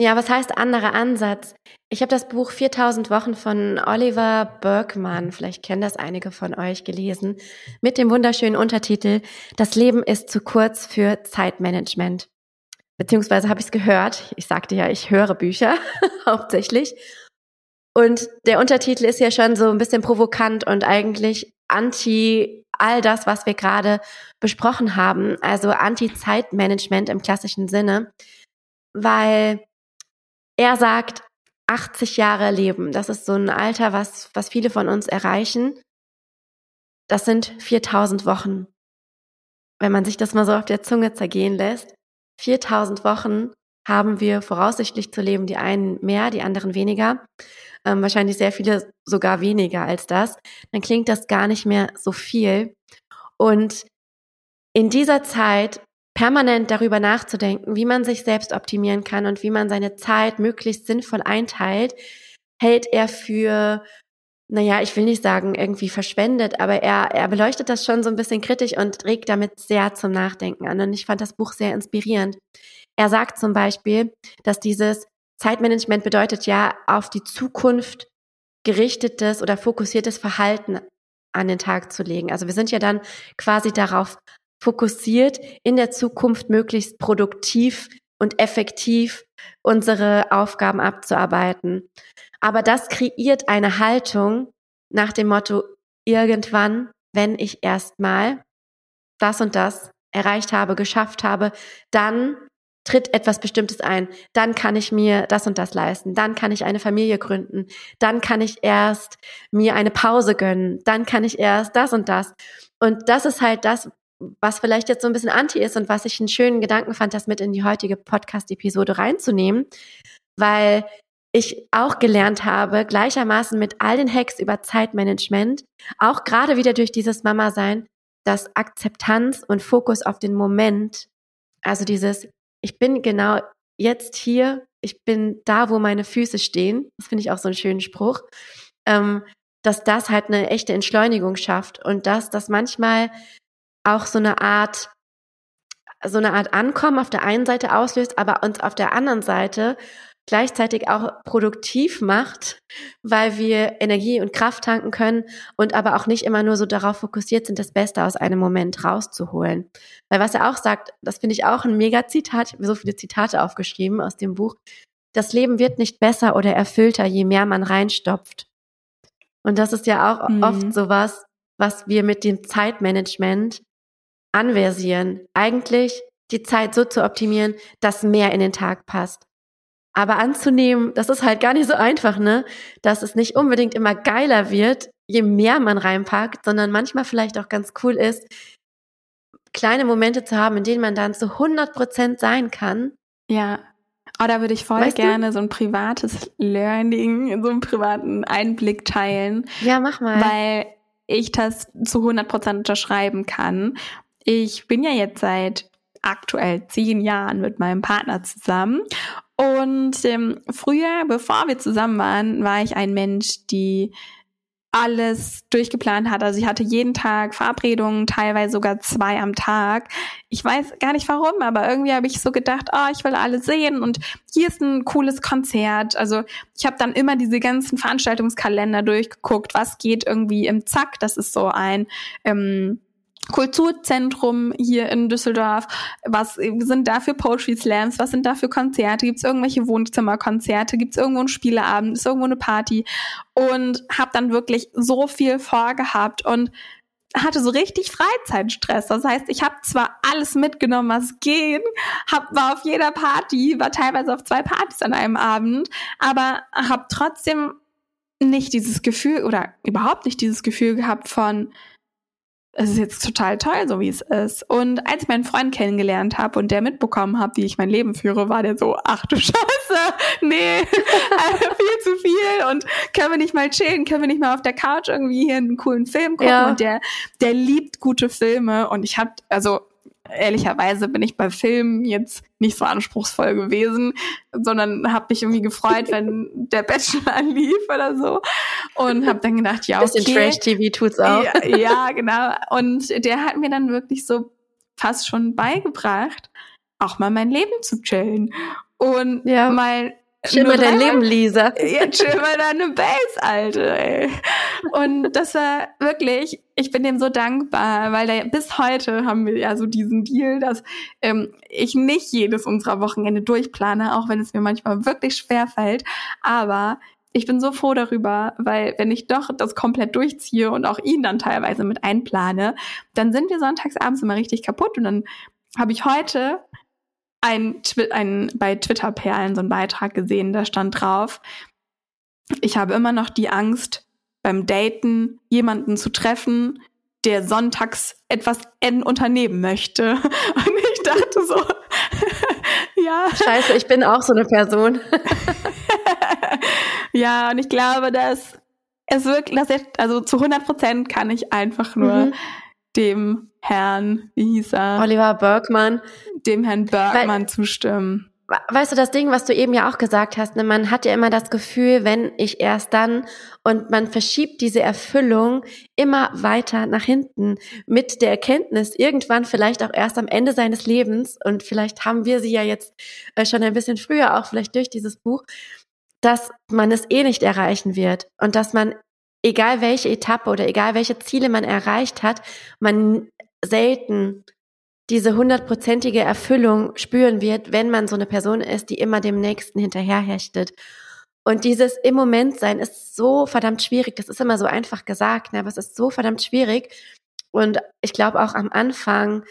Ja, was heißt anderer Ansatz? Ich habe das Buch 4000 Wochen von Oliver Bergmann, vielleicht kennen das einige von euch, gelesen, mit dem wunderschönen Untertitel Das Leben ist zu kurz für Zeitmanagement. Beziehungsweise habe ich es gehört. Ich sagte ja, ich höre Bücher hauptsächlich. Und der Untertitel ist ja schon so ein bisschen provokant und eigentlich anti all das, was wir gerade besprochen haben, also anti-Zeitmanagement im klassischen Sinne, weil er sagt, 80 Jahre leben, das ist so ein Alter, was, was viele von uns erreichen. Das sind 4000 Wochen. Wenn man sich das mal so auf der Zunge zergehen lässt. 4000 Wochen haben wir voraussichtlich zu leben, die einen mehr, die anderen weniger, ähm, wahrscheinlich sehr viele sogar weniger als das, dann klingt das gar nicht mehr so viel. Und in dieser Zeit permanent darüber nachzudenken, wie man sich selbst optimieren kann und wie man seine Zeit möglichst sinnvoll einteilt, hält er für, naja, ich will nicht sagen irgendwie verschwendet, aber er, er beleuchtet das schon so ein bisschen kritisch und regt damit sehr zum Nachdenken an. Und ich fand das Buch sehr inspirierend. Er sagt zum Beispiel, dass dieses Zeitmanagement bedeutet ja auf die Zukunft gerichtetes oder fokussiertes Verhalten an den Tag zu legen. Also wir sind ja dann quasi darauf fokussiert, in der Zukunft möglichst produktiv und effektiv unsere Aufgaben abzuarbeiten. Aber das kreiert eine Haltung nach dem Motto, irgendwann, wenn ich erstmal das und das erreicht habe, geschafft habe, dann tritt etwas Bestimmtes ein. Dann kann ich mir das und das leisten. Dann kann ich eine Familie gründen. Dann kann ich erst mir eine Pause gönnen. Dann kann ich erst das und das. Und das ist halt das, was vielleicht jetzt so ein bisschen anti ist und was ich einen schönen Gedanken fand, das mit in die heutige Podcast-Episode reinzunehmen, weil ich auch gelernt habe, gleichermaßen mit all den Hacks über Zeitmanagement, auch gerade wieder durch dieses Mama-Sein, dass Akzeptanz und Fokus auf den Moment, also dieses, ich bin genau jetzt hier, ich bin da, wo meine Füße stehen, das finde ich auch so einen schönen Spruch, ähm, dass das halt eine echte Entschleunigung schafft und dass das manchmal auch so eine Art so eine Art Ankommen auf der einen Seite auslöst, aber uns auf der anderen Seite gleichzeitig auch produktiv macht, weil wir Energie und Kraft tanken können und aber auch nicht immer nur so darauf fokussiert sind, das Beste aus einem Moment rauszuholen. Weil was er auch sagt, das finde ich auch ein mega Zitat, ich habe so viele Zitate aufgeschrieben aus dem Buch, das Leben wird nicht besser oder erfüllter, je mehr man reinstopft. Und das ist ja auch mhm. oft sowas, was wir mit dem Zeitmanagement anversieren. Eigentlich die Zeit so zu optimieren, dass mehr in den Tag passt. Aber anzunehmen, das ist halt gar nicht so einfach, ne? Dass es nicht unbedingt immer geiler wird, je mehr man reinpackt, sondern manchmal vielleicht auch ganz cool ist, kleine Momente zu haben, in denen man dann zu 100 Prozent sein kann. Ja. Oh, da würde ich voll weißt gerne du? so ein privates Learning, so einen privaten Einblick teilen. Ja, mach mal. Weil ich das zu 100 Prozent unterschreiben kann. Ich bin ja jetzt seit aktuell zehn Jahren mit meinem Partner zusammen. Und ähm, früher, bevor wir zusammen waren, war ich ein Mensch, die alles durchgeplant hat. Also ich hatte jeden Tag Verabredungen, teilweise sogar zwei am Tag. Ich weiß gar nicht warum, aber irgendwie habe ich so gedacht, oh, ich will alle sehen und hier ist ein cooles Konzert. Also ich habe dann immer diese ganzen Veranstaltungskalender durchgeguckt, was geht irgendwie im Zack. Das ist so ein ähm, Kulturzentrum hier in Düsseldorf. Was sind da für Poetry Slams? Was sind da für Konzerte? Gibt es irgendwelche Wohnzimmerkonzerte? Gibt es irgendwo einen Spieleabend? Ist irgendwo eine Party? Und habe dann wirklich so viel vorgehabt und hatte so richtig Freizeitstress. Das heißt, ich habe zwar alles mitgenommen, was geht, hab, war auf jeder Party, war teilweise auf zwei Partys an einem Abend, aber habe trotzdem nicht dieses Gefühl oder überhaupt nicht dieses Gefühl gehabt von, es ist jetzt total toll, so wie es ist. Und als ich meinen Freund kennengelernt habe und der mitbekommen hat, wie ich mein Leben führe, war der so, ach du Scheiße, nee, viel zu viel und können wir nicht mal chillen, können wir nicht mal auf der Couch irgendwie hier einen coolen Film gucken ja. und der, der liebt gute Filme und ich hab, also ehrlicherweise bin ich bei Filmen jetzt nicht so anspruchsvoll gewesen, sondern habe mich irgendwie gefreut, wenn der Bachelor lief oder so und habe dann gedacht, ja, okay. Bisschen Trash-TV tut's auch. Ja, ja, genau. Und der hat mir dann wirklich so fast schon beigebracht, auch mal mein Leben zu chillen und ja. mal Chill mal dein Leben, Lisa. Ja, chill mal deine Base, Alte, ey. Und das war wirklich, ich bin dem so dankbar, weil da, bis heute haben wir ja so diesen Deal, dass ähm, ich nicht jedes unserer Wochenende durchplane, auch wenn es mir manchmal wirklich schwer fällt. Aber ich bin so froh darüber, weil wenn ich doch das komplett durchziehe und auch ihn dann teilweise mit einplane, dann sind wir sonntags abends immer richtig kaputt und dann habe ich heute ein, ein bei Twitter Perlen so einen Beitrag gesehen, da stand drauf, ich habe immer noch die Angst, beim Daten jemanden zu treffen, der sonntags etwas N unternehmen möchte. Und ich dachte so, Ja. Scheiße, ich bin auch so eine Person. ja, und ich glaube, dass es wirklich, dass ich, also zu 100 Prozent kann ich einfach nur mhm. dem Herrn, wie hieß er? Oliver Bergmann. Dem Herrn Bergmann Weil, zustimmen weißt du, das Ding, was du eben ja auch gesagt hast, ne, man hat ja immer das Gefühl, wenn ich erst dann und man verschiebt diese Erfüllung immer weiter nach hinten mit der Erkenntnis, irgendwann vielleicht auch erst am Ende seines Lebens und vielleicht haben wir sie ja jetzt äh, schon ein bisschen früher auch vielleicht durch dieses Buch, dass man es eh nicht erreichen wird und dass man egal welche Etappe oder egal welche Ziele man erreicht hat, man selten diese hundertprozentige Erfüllung spüren wird, wenn man so eine Person ist, die immer dem Nächsten hinterherhechtet. Und dieses im Moment sein ist so verdammt schwierig. Das ist immer so einfach gesagt, ne? aber es ist so verdammt schwierig. Und ich glaube auch am Anfang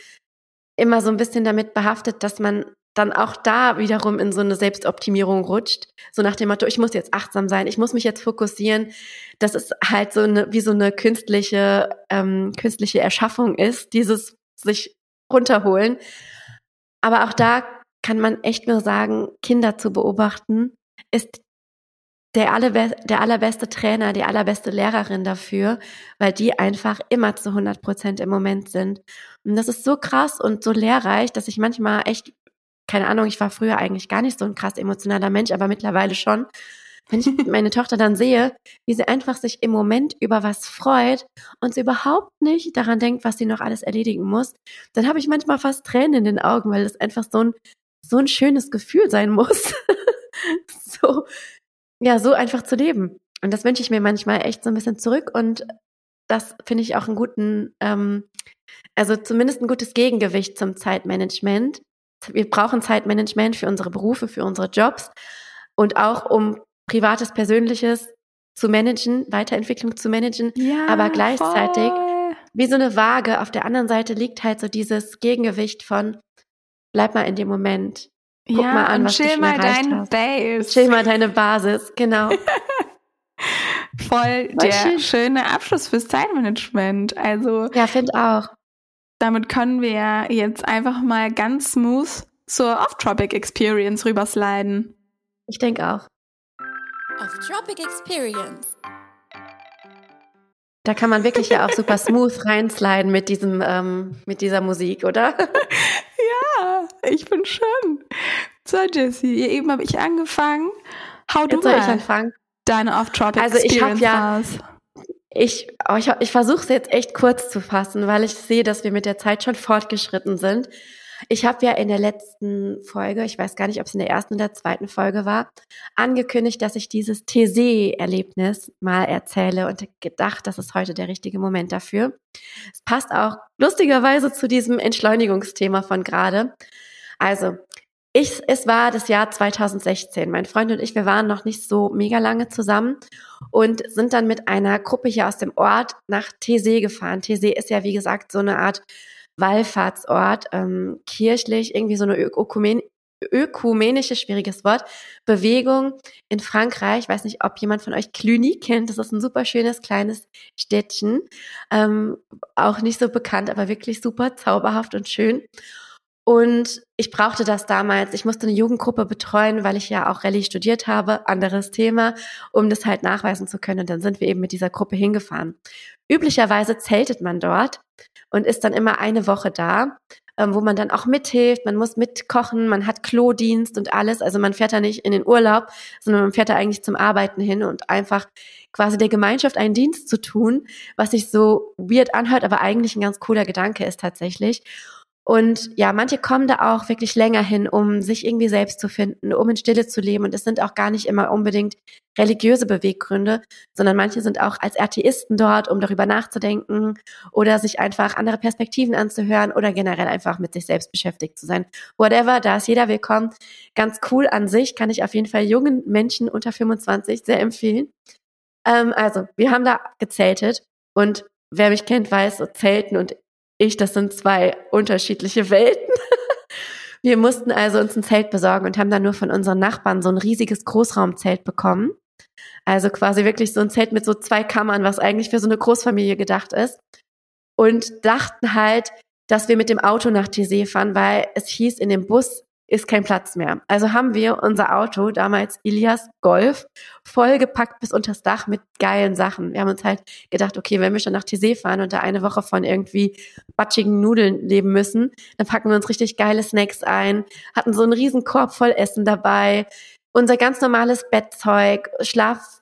immer so ein bisschen damit behaftet, dass man dann auch da wiederum in so eine Selbstoptimierung rutscht. So nach dem Motto, ich muss jetzt achtsam sein, ich muss mich jetzt fokussieren. Das ist halt so eine, wie so eine künstliche, ähm, künstliche Erschaffung ist, dieses sich runterholen. Aber auch da kann man echt nur sagen, Kinder zu beobachten, ist der, allerbe der allerbeste Trainer, die allerbeste Lehrerin dafür, weil die einfach immer zu 100 Prozent im Moment sind. Und das ist so krass und so lehrreich, dass ich manchmal echt, keine Ahnung, ich war früher eigentlich gar nicht so ein krass emotionaler Mensch, aber mittlerweile schon. Wenn ich meine Tochter dann sehe, wie sie einfach sich im Moment über was freut und sie überhaupt nicht daran denkt, was sie noch alles erledigen muss, dann habe ich manchmal fast Tränen in den Augen, weil das einfach so ein, so ein schönes Gefühl sein muss. so, ja, so einfach zu leben. Und das wünsche ich mir manchmal echt so ein bisschen zurück und das finde ich auch einen guten, ähm, also zumindest ein gutes Gegengewicht zum Zeitmanagement. Wir brauchen Zeitmanagement für unsere Berufe, für unsere Jobs und auch um Privates, Persönliches zu managen, Weiterentwicklung zu managen, ja, aber gleichzeitig voll. wie so eine Waage. Auf der anderen Seite liegt halt so dieses Gegengewicht von bleib mal in dem Moment. Guck ja, mal an, was chill du schon mal dein hast. Base. Chill mal deine Basis, genau. voll der schön. schöne Abschluss fürs Zeitmanagement. Also ja, finde auch. Damit können wir jetzt einfach mal ganz smooth zur Off-Tropic Experience rübersliden. Ich denke auch of Tropic Experience. Da kann man wirklich ja auch super smooth reinsliden mit diesem, ähm, mit dieser Musik, oder? ja, ich bin schon. So, Jessie, eben habe ich angefangen. Hau du Jetzt soll ich anfangen? Deine Off-Tropic also Experience. Also ich habe ja, ich, oh, ich, ich versuche es jetzt echt kurz zu fassen, weil ich sehe, dass wir mit der Zeit schon fortgeschritten sind. Ich habe ja in der letzten Folge, ich weiß gar nicht, ob es in der ersten oder zweiten Folge war, angekündigt, dass ich dieses TC-Erlebnis mal erzähle und gedacht, das ist heute der richtige Moment dafür. Es passt auch lustigerweise zu diesem Entschleunigungsthema von gerade. Also, ich, es war das Jahr 2016. Mein Freund und ich, wir waren noch nicht so mega lange zusammen und sind dann mit einer Gruppe hier aus dem Ort nach Teesee gefahren. Teesee ist ja, wie gesagt, so eine Art Wallfahrtsort, ähm, kirchlich, irgendwie so eine Ökumen ökumenische, schwieriges Wort, Bewegung in Frankreich. Ich weiß nicht, ob jemand von euch Cluny kennt. Das ist ein super schönes kleines Städtchen. Ähm, auch nicht so bekannt, aber wirklich super zauberhaft und schön. Und ich brauchte das damals. Ich musste eine Jugendgruppe betreuen, weil ich ja auch Rallye studiert habe, anderes Thema, um das halt nachweisen zu können. Und dann sind wir eben mit dieser Gruppe hingefahren. Üblicherweise zeltet man dort und ist dann immer eine Woche da, ähm, wo man dann auch mithilft, man muss mitkochen, man hat Klodienst und alles. Also man fährt da nicht in den Urlaub, sondern man fährt da eigentlich zum Arbeiten hin und einfach quasi der Gemeinschaft einen Dienst zu tun, was sich so weird anhört, aber eigentlich ein ganz cooler Gedanke ist tatsächlich. Und ja, manche kommen da auch wirklich länger hin, um sich irgendwie selbst zu finden, um in Stille zu leben. Und es sind auch gar nicht immer unbedingt religiöse Beweggründe, sondern manche sind auch als Atheisten dort, um darüber nachzudenken oder sich einfach andere Perspektiven anzuhören oder generell einfach mit sich selbst beschäftigt zu sein. Whatever, da ist jeder willkommen. Ganz cool an sich, kann ich auf jeden Fall jungen Menschen unter 25 sehr empfehlen. Ähm, also, wir haben da gezeltet und wer mich kennt, weiß, so Zelten und ich, das sind zwei unterschiedliche Welten. Wir mussten also uns ein Zelt besorgen und haben dann nur von unseren Nachbarn so ein riesiges Großraumzelt bekommen. Also quasi wirklich so ein Zelt mit so zwei Kammern, was eigentlich für so eine Großfamilie gedacht ist. Und dachten halt, dass wir mit dem Auto nach Tessé fahren, weil es hieß in dem Bus, ist kein Platz mehr. Also haben wir unser Auto, damals Ilias Golf, vollgepackt bis unters Dach mit geilen Sachen. Wir haben uns halt gedacht, okay, wenn wir schon nach Tizé fahren und da eine Woche von irgendwie batschigen Nudeln leben müssen, dann packen wir uns richtig geile Snacks ein, hatten so einen riesen Korb voll Essen dabei, unser ganz normales Bettzeug, Schlaf,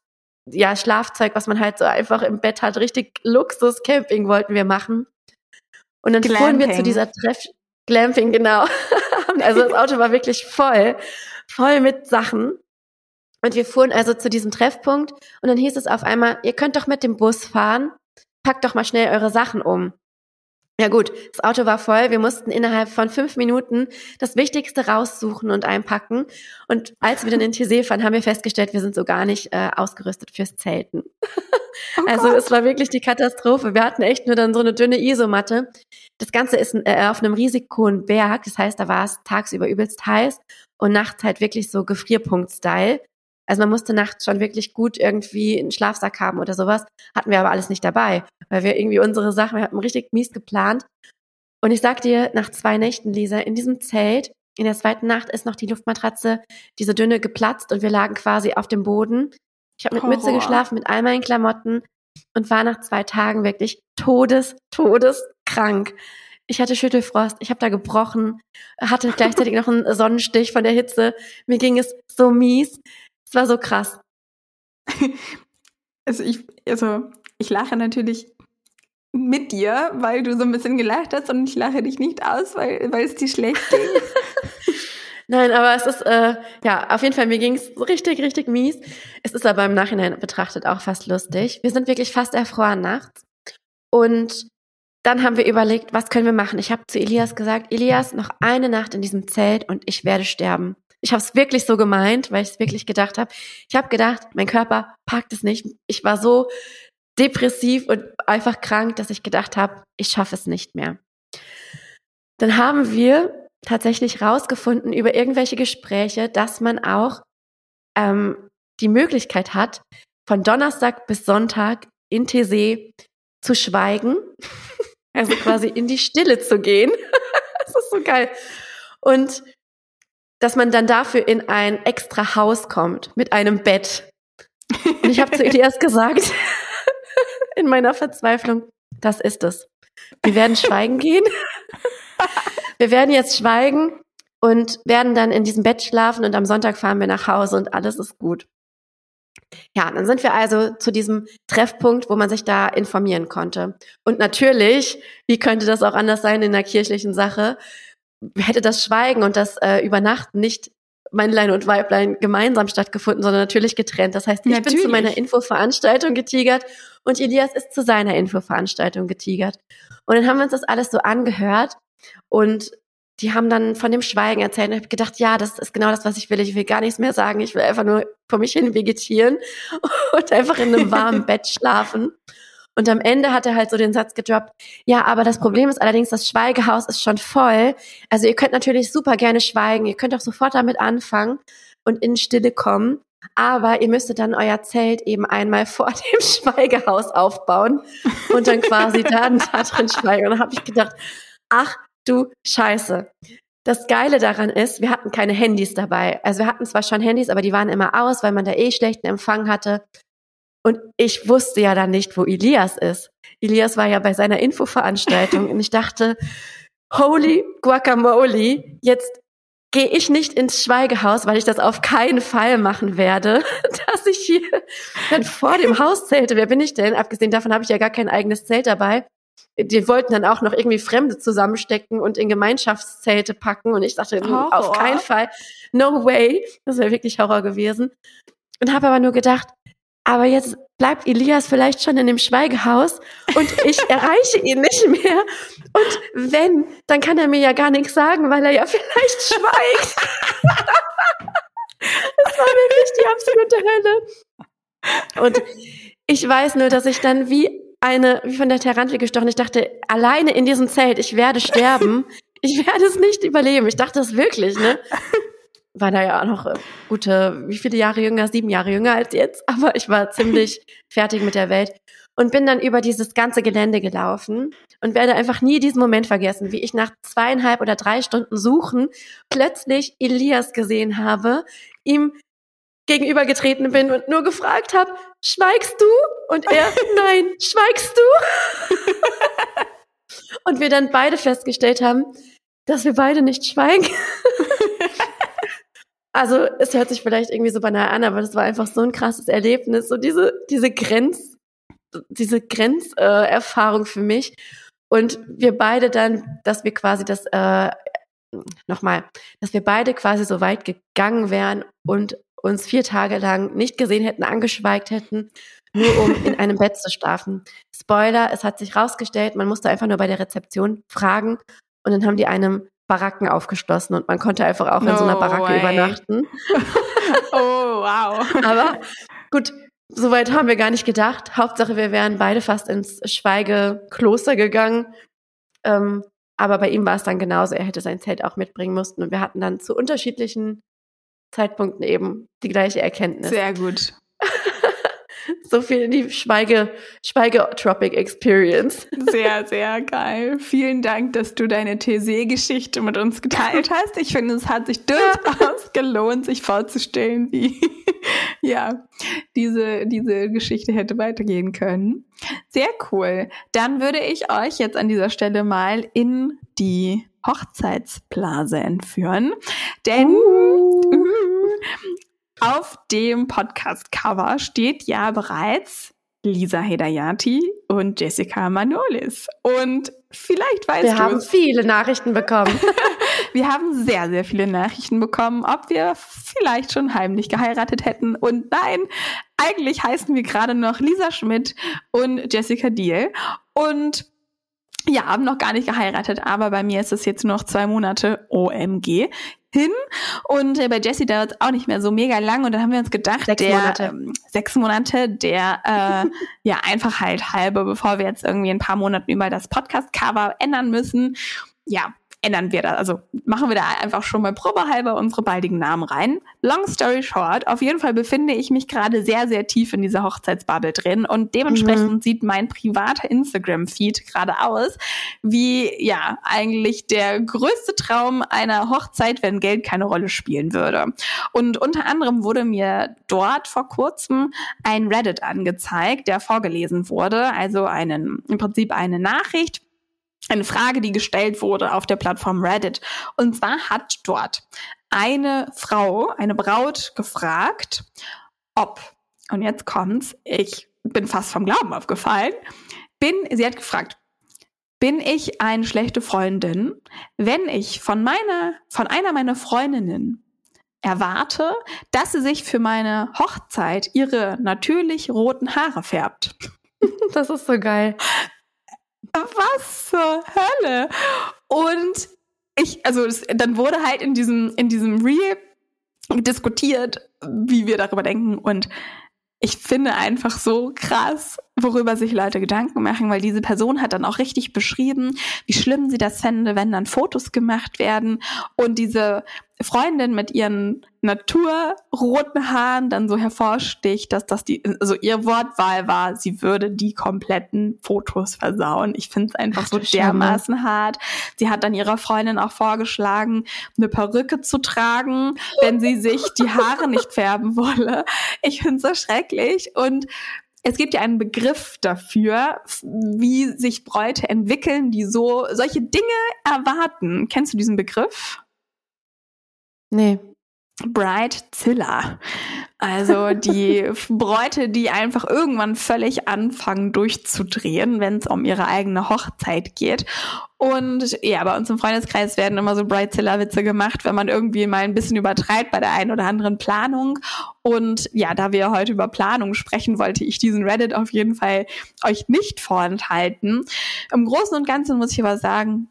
ja, Schlafzeug, was man halt so einfach im Bett hat, richtig Luxus-Camping wollten wir machen. Und dann Glamping. fuhren wir zu dieser Treff, Glamping, genau. also das Auto war wirklich voll, voll mit Sachen. Und wir fuhren also zu diesem Treffpunkt und dann hieß es auf einmal, ihr könnt doch mit dem Bus fahren, packt doch mal schnell eure Sachen um. Ja gut, das Auto war voll. Wir mussten innerhalb von fünf Minuten das Wichtigste raussuchen und einpacken. Und als wir dann in Tizé fahren, haben wir festgestellt, wir sind so gar nicht äh, ausgerüstet fürs Zelten. Oh also es war wirklich die Katastrophe. Wir hatten echt nur dann so eine dünne Isomatte. Das Ganze ist äh, auf einem riesig hohen Berg. Das heißt, da war es tagsüber übelst heiß und nachts halt wirklich so Gefrierpunkt-Style. Also man musste nachts schon wirklich gut irgendwie einen Schlafsack haben oder sowas. Hatten wir aber alles nicht dabei, weil wir irgendwie unsere Sachen, wir hatten richtig mies geplant. Und ich sag dir, nach zwei Nächten, Lisa, in diesem Zelt, in der zweiten Nacht ist noch die Luftmatratze, diese dünne geplatzt und wir lagen quasi auf dem Boden. Ich habe mit Horror. Mütze geschlafen, mit all meinen Klamotten und war nach zwei Tagen wirklich todes, todeskrank. Ich hatte Schüttelfrost, ich habe da gebrochen, hatte gleichzeitig noch einen Sonnenstich von der Hitze. Mir ging es so mies. Es war so krass. Also ich, also ich lache natürlich mit dir, weil du so ein bisschen gelacht hast und ich lache dich nicht aus, weil, weil es dir schlecht ging. Nein, aber es ist, äh, ja, auf jeden Fall, mir ging es richtig, richtig mies. Es ist aber im Nachhinein betrachtet auch fast lustig. Wir sind wirklich fast erfroren nachts. Und dann haben wir überlegt, was können wir machen? Ich habe zu Elias gesagt, Elias, noch eine Nacht in diesem Zelt und ich werde sterben. Ich habe es wirklich so gemeint, weil ich es wirklich gedacht habe. Ich habe gedacht, mein Körper packt es nicht. Ich war so depressiv und einfach krank, dass ich gedacht habe, ich schaffe es nicht mehr. Dann haben wir tatsächlich rausgefunden über irgendwelche Gespräche, dass man auch ähm, die Möglichkeit hat, von Donnerstag bis Sonntag in TC zu schweigen, also quasi in die Stille zu gehen. das ist so geil. Und dass man dann dafür in ein extra Haus kommt mit einem Bett. Und ich habe zu Elias gesagt, in meiner Verzweiflung, das ist es. Wir werden schweigen gehen. Wir werden jetzt schweigen und werden dann in diesem Bett schlafen und am Sonntag fahren wir nach Hause und alles ist gut. Ja, dann sind wir also zu diesem Treffpunkt, wo man sich da informieren konnte. Und natürlich, wie könnte das auch anders sein in einer kirchlichen Sache, hätte das Schweigen und das äh, Übernachten nicht Männlein und Weiblein gemeinsam stattgefunden, sondern natürlich getrennt. Das heißt, ich natürlich. bin zu meiner Infoveranstaltung getigert und Elias ist zu seiner Infoveranstaltung getigert. Und dann haben wir uns das alles so angehört und die haben dann von dem Schweigen erzählt und ich habe gedacht, ja, das ist genau das, was ich will. Ich will gar nichts mehr sagen. Ich will einfach nur vor mich hin vegetieren und einfach in einem warmen Bett schlafen. Und am Ende hat er halt so den Satz gedroppt, ja, aber das Problem ist allerdings, das Schweigehaus ist schon voll. Also ihr könnt natürlich super gerne schweigen, ihr könnt auch sofort damit anfangen und in Stille kommen. Aber ihr müsstet dann euer Zelt eben einmal vor dem Schweigehaus aufbauen und dann quasi da, da drin schweigen. Und dann habe ich gedacht, ach du Scheiße. Das Geile daran ist, wir hatten keine Handys dabei. Also wir hatten zwar schon Handys, aber die waren immer aus, weil man da eh schlechten Empfang hatte. Und ich wusste ja dann nicht, wo Elias ist. Elias war ja bei seiner Infoveranstaltung und ich dachte, holy guacamole, jetzt gehe ich nicht ins Schweigehaus, weil ich das auf keinen Fall machen werde, dass ich hier dann vor dem Haus zelte. Wer bin ich denn? Abgesehen davon habe ich ja gar kein eigenes Zelt dabei. Die wollten dann auch noch irgendwie Fremde zusammenstecken und in Gemeinschaftszelte packen. Und ich dachte, Horror. auf keinen Fall, no way. Das wäre wirklich Horror gewesen. Und habe aber nur gedacht, aber jetzt bleibt Elias vielleicht schon in dem Schweigehaus und ich erreiche ihn nicht mehr. Und wenn, dann kann er mir ja gar nichts sagen, weil er ja vielleicht schweigt. das war wirklich die absolute Hölle. Und ich weiß nur, dass ich dann wie eine, wie von der Tarantel gestochen, ich dachte, alleine in diesem Zelt, ich werde sterben. Ich werde es nicht überleben. Ich dachte das wirklich, ne? War da ja auch noch äh, gute, wie viele Jahre jünger, sieben Jahre jünger als jetzt, aber ich war ziemlich fertig mit der Welt. und bin dann über dieses ganze Gelände gelaufen und werde einfach nie diesen Moment vergessen, wie ich nach zweieinhalb oder drei Stunden Suchen plötzlich Elias gesehen habe, ihm gegenübergetreten bin und nur gefragt habe, schweigst du? Und er, nein, schweigst du? und wir dann beide festgestellt haben, dass wir beide nicht schweigen. Also es hört sich vielleicht irgendwie so banal an, aber das war einfach so ein krasses Erlebnis, so diese, diese Grenz, diese Grenzerfahrung äh, für mich. Und wir beide dann, dass wir quasi das, äh, nochmal, dass wir beide quasi so weit gegangen wären und uns vier Tage lang nicht gesehen hätten, angeschweigt hätten, nur um in einem Bett zu schlafen. Spoiler, es hat sich rausgestellt, man musste einfach nur bei der Rezeption fragen und dann haben die einem Baracken aufgeschlossen und man konnte einfach auch no in so einer Baracke way. übernachten. oh, wow. Aber gut, soweit haben wir gar nicht gedacht. Hauptsache, wir wären beide fast ins Schweigekloster gegangen. Ähm, aber bei ihm war es dann genauso. Er hätte sein Zelt auch mitbringen müssen und wir hatten dann zu unterschiedlichen Zeitpunkten eben die gleiche Erkenntnis. Sehr gut. So viel in die Schweige, Schweigetropic Experience. Sehr, sehr geil. Vielen Dank, dass du deine TC-Geschichte mit uns geteilt hast. Ich finde, es hat sich durchaus gelohnt, sich vorzustellen, wie, ja, diese, diese Geschichte hätte weitergehen können. Sehr cool. Dann würde ich euch jetzt an dieser Stelle mal in die Hochzeitsblase entführen. Denn uh. Auf dem Podcast-Cover steht ja bereits Lisa Hedayati und Jessica Manolis. Und vielleicht weißt wir du. Wir haben viele Nachrichten bekommen. wir haben sehr, sehr viele Nachrichten bekommen, ob wir vielleicht schon heimlich geheiratet hätten. Und nein, eigentlich heißen wir gerade noch Lisa Schmidt und Jessica Deal. Und ja, haben noch gar nicht geheiratet, aber bei mir ist es jetzt nur noch zwei Monate OMG hin. Und äh, bei Jesse dauert es auch nicht mehr so mega lang. Und dann haben wir uns gedacht, sechs der Monate. Ähm, sechs Monate, der äh, ja einfach halt halbe, bevor wir jetzt irgendwie ein paar Monate über das Podcast-Cover ändern müssen. Ja, ändern wir das. Also machen wir da einfach schon mal probehalber unsere baldigen Namen rein. Long story short, auf jeden Fall befinde ich mich gerade sehr, sehr tief in dieser Hochzeitsbubble drin und dementsprechend mhm. sieht mein privater Instagram-Feed gerade aus, wie ja eigentlich der größte Traum einer Hochzeit, wenn Geld keine Rolle spielen würde. Und unter anderem wurde mir dort vor kurzem ein Reddit angezeigt, der vorgelesen wurde, also einen, im Prinzip eine Nachricht, eine Frage, die gestellt wurde auf der Plattform Reddit. Und zwar hat dort eine Frau, eine Braut gefragt, ob, und jetzt kommt's, ich bin fast vom Glauben aufgefallen, bin, sie hat gefragt, bin ich eine schlechte Freundin, wenn ich von meiner, von einer meiner Freundinnen erwarte, dass sie sich für meine Hochzeit ihre natürlich roten Haare färbt. Das ist so geil was zur Hölle? Und ich, also es, dann wurde halt in diesem, in diesem Reel diskutiert, wie wir darüber denken. Und ich finde einfach so krass, worüber sich Leute Gedanken machen, weil diese Person hat dann auch richtig beschrieben, wie schlimm sie das fände, wenn dann Fotos gemacht werden und diese Freundin mit ihren naturroten Haaren dann so hervorsticht, dass das die, also ihr Wortwahl war, sie würde die kompletten Fotos versauen. Ich finde es einfach Ach, so dermaßen Schande. hart. Sie hat dann ihrer Freundin auch vorgeschlagen, eine Perücke zu tragen, wenn sie sich die Haare nicht färben wolle. Ich finde es so schrecklich und es gibt ja einen Begriff dafür, wie sich Bräute entwickeln, die so solche Dinge erwarten. Kennst du diesen Begriff? Nee. Bridezilla. Also die Bräute, die einfach irgendwann völlig anfangen durchzudrehen, wenn es um ihre eigene Hochzeit geht. Und ja, bei uns im Freundeskreis werden immer so Bridezilla-Witze gemacht, wenn man irgendwie mal ein bisschen übertreibt bei der einen oder anderen Planung. Und ja, da wir heute über Planung sprechen, wollte ich diesen Reddit auf jeden Fall euch nicht vorenthalten. Im Großen und Ganzen muss ich aber sagen,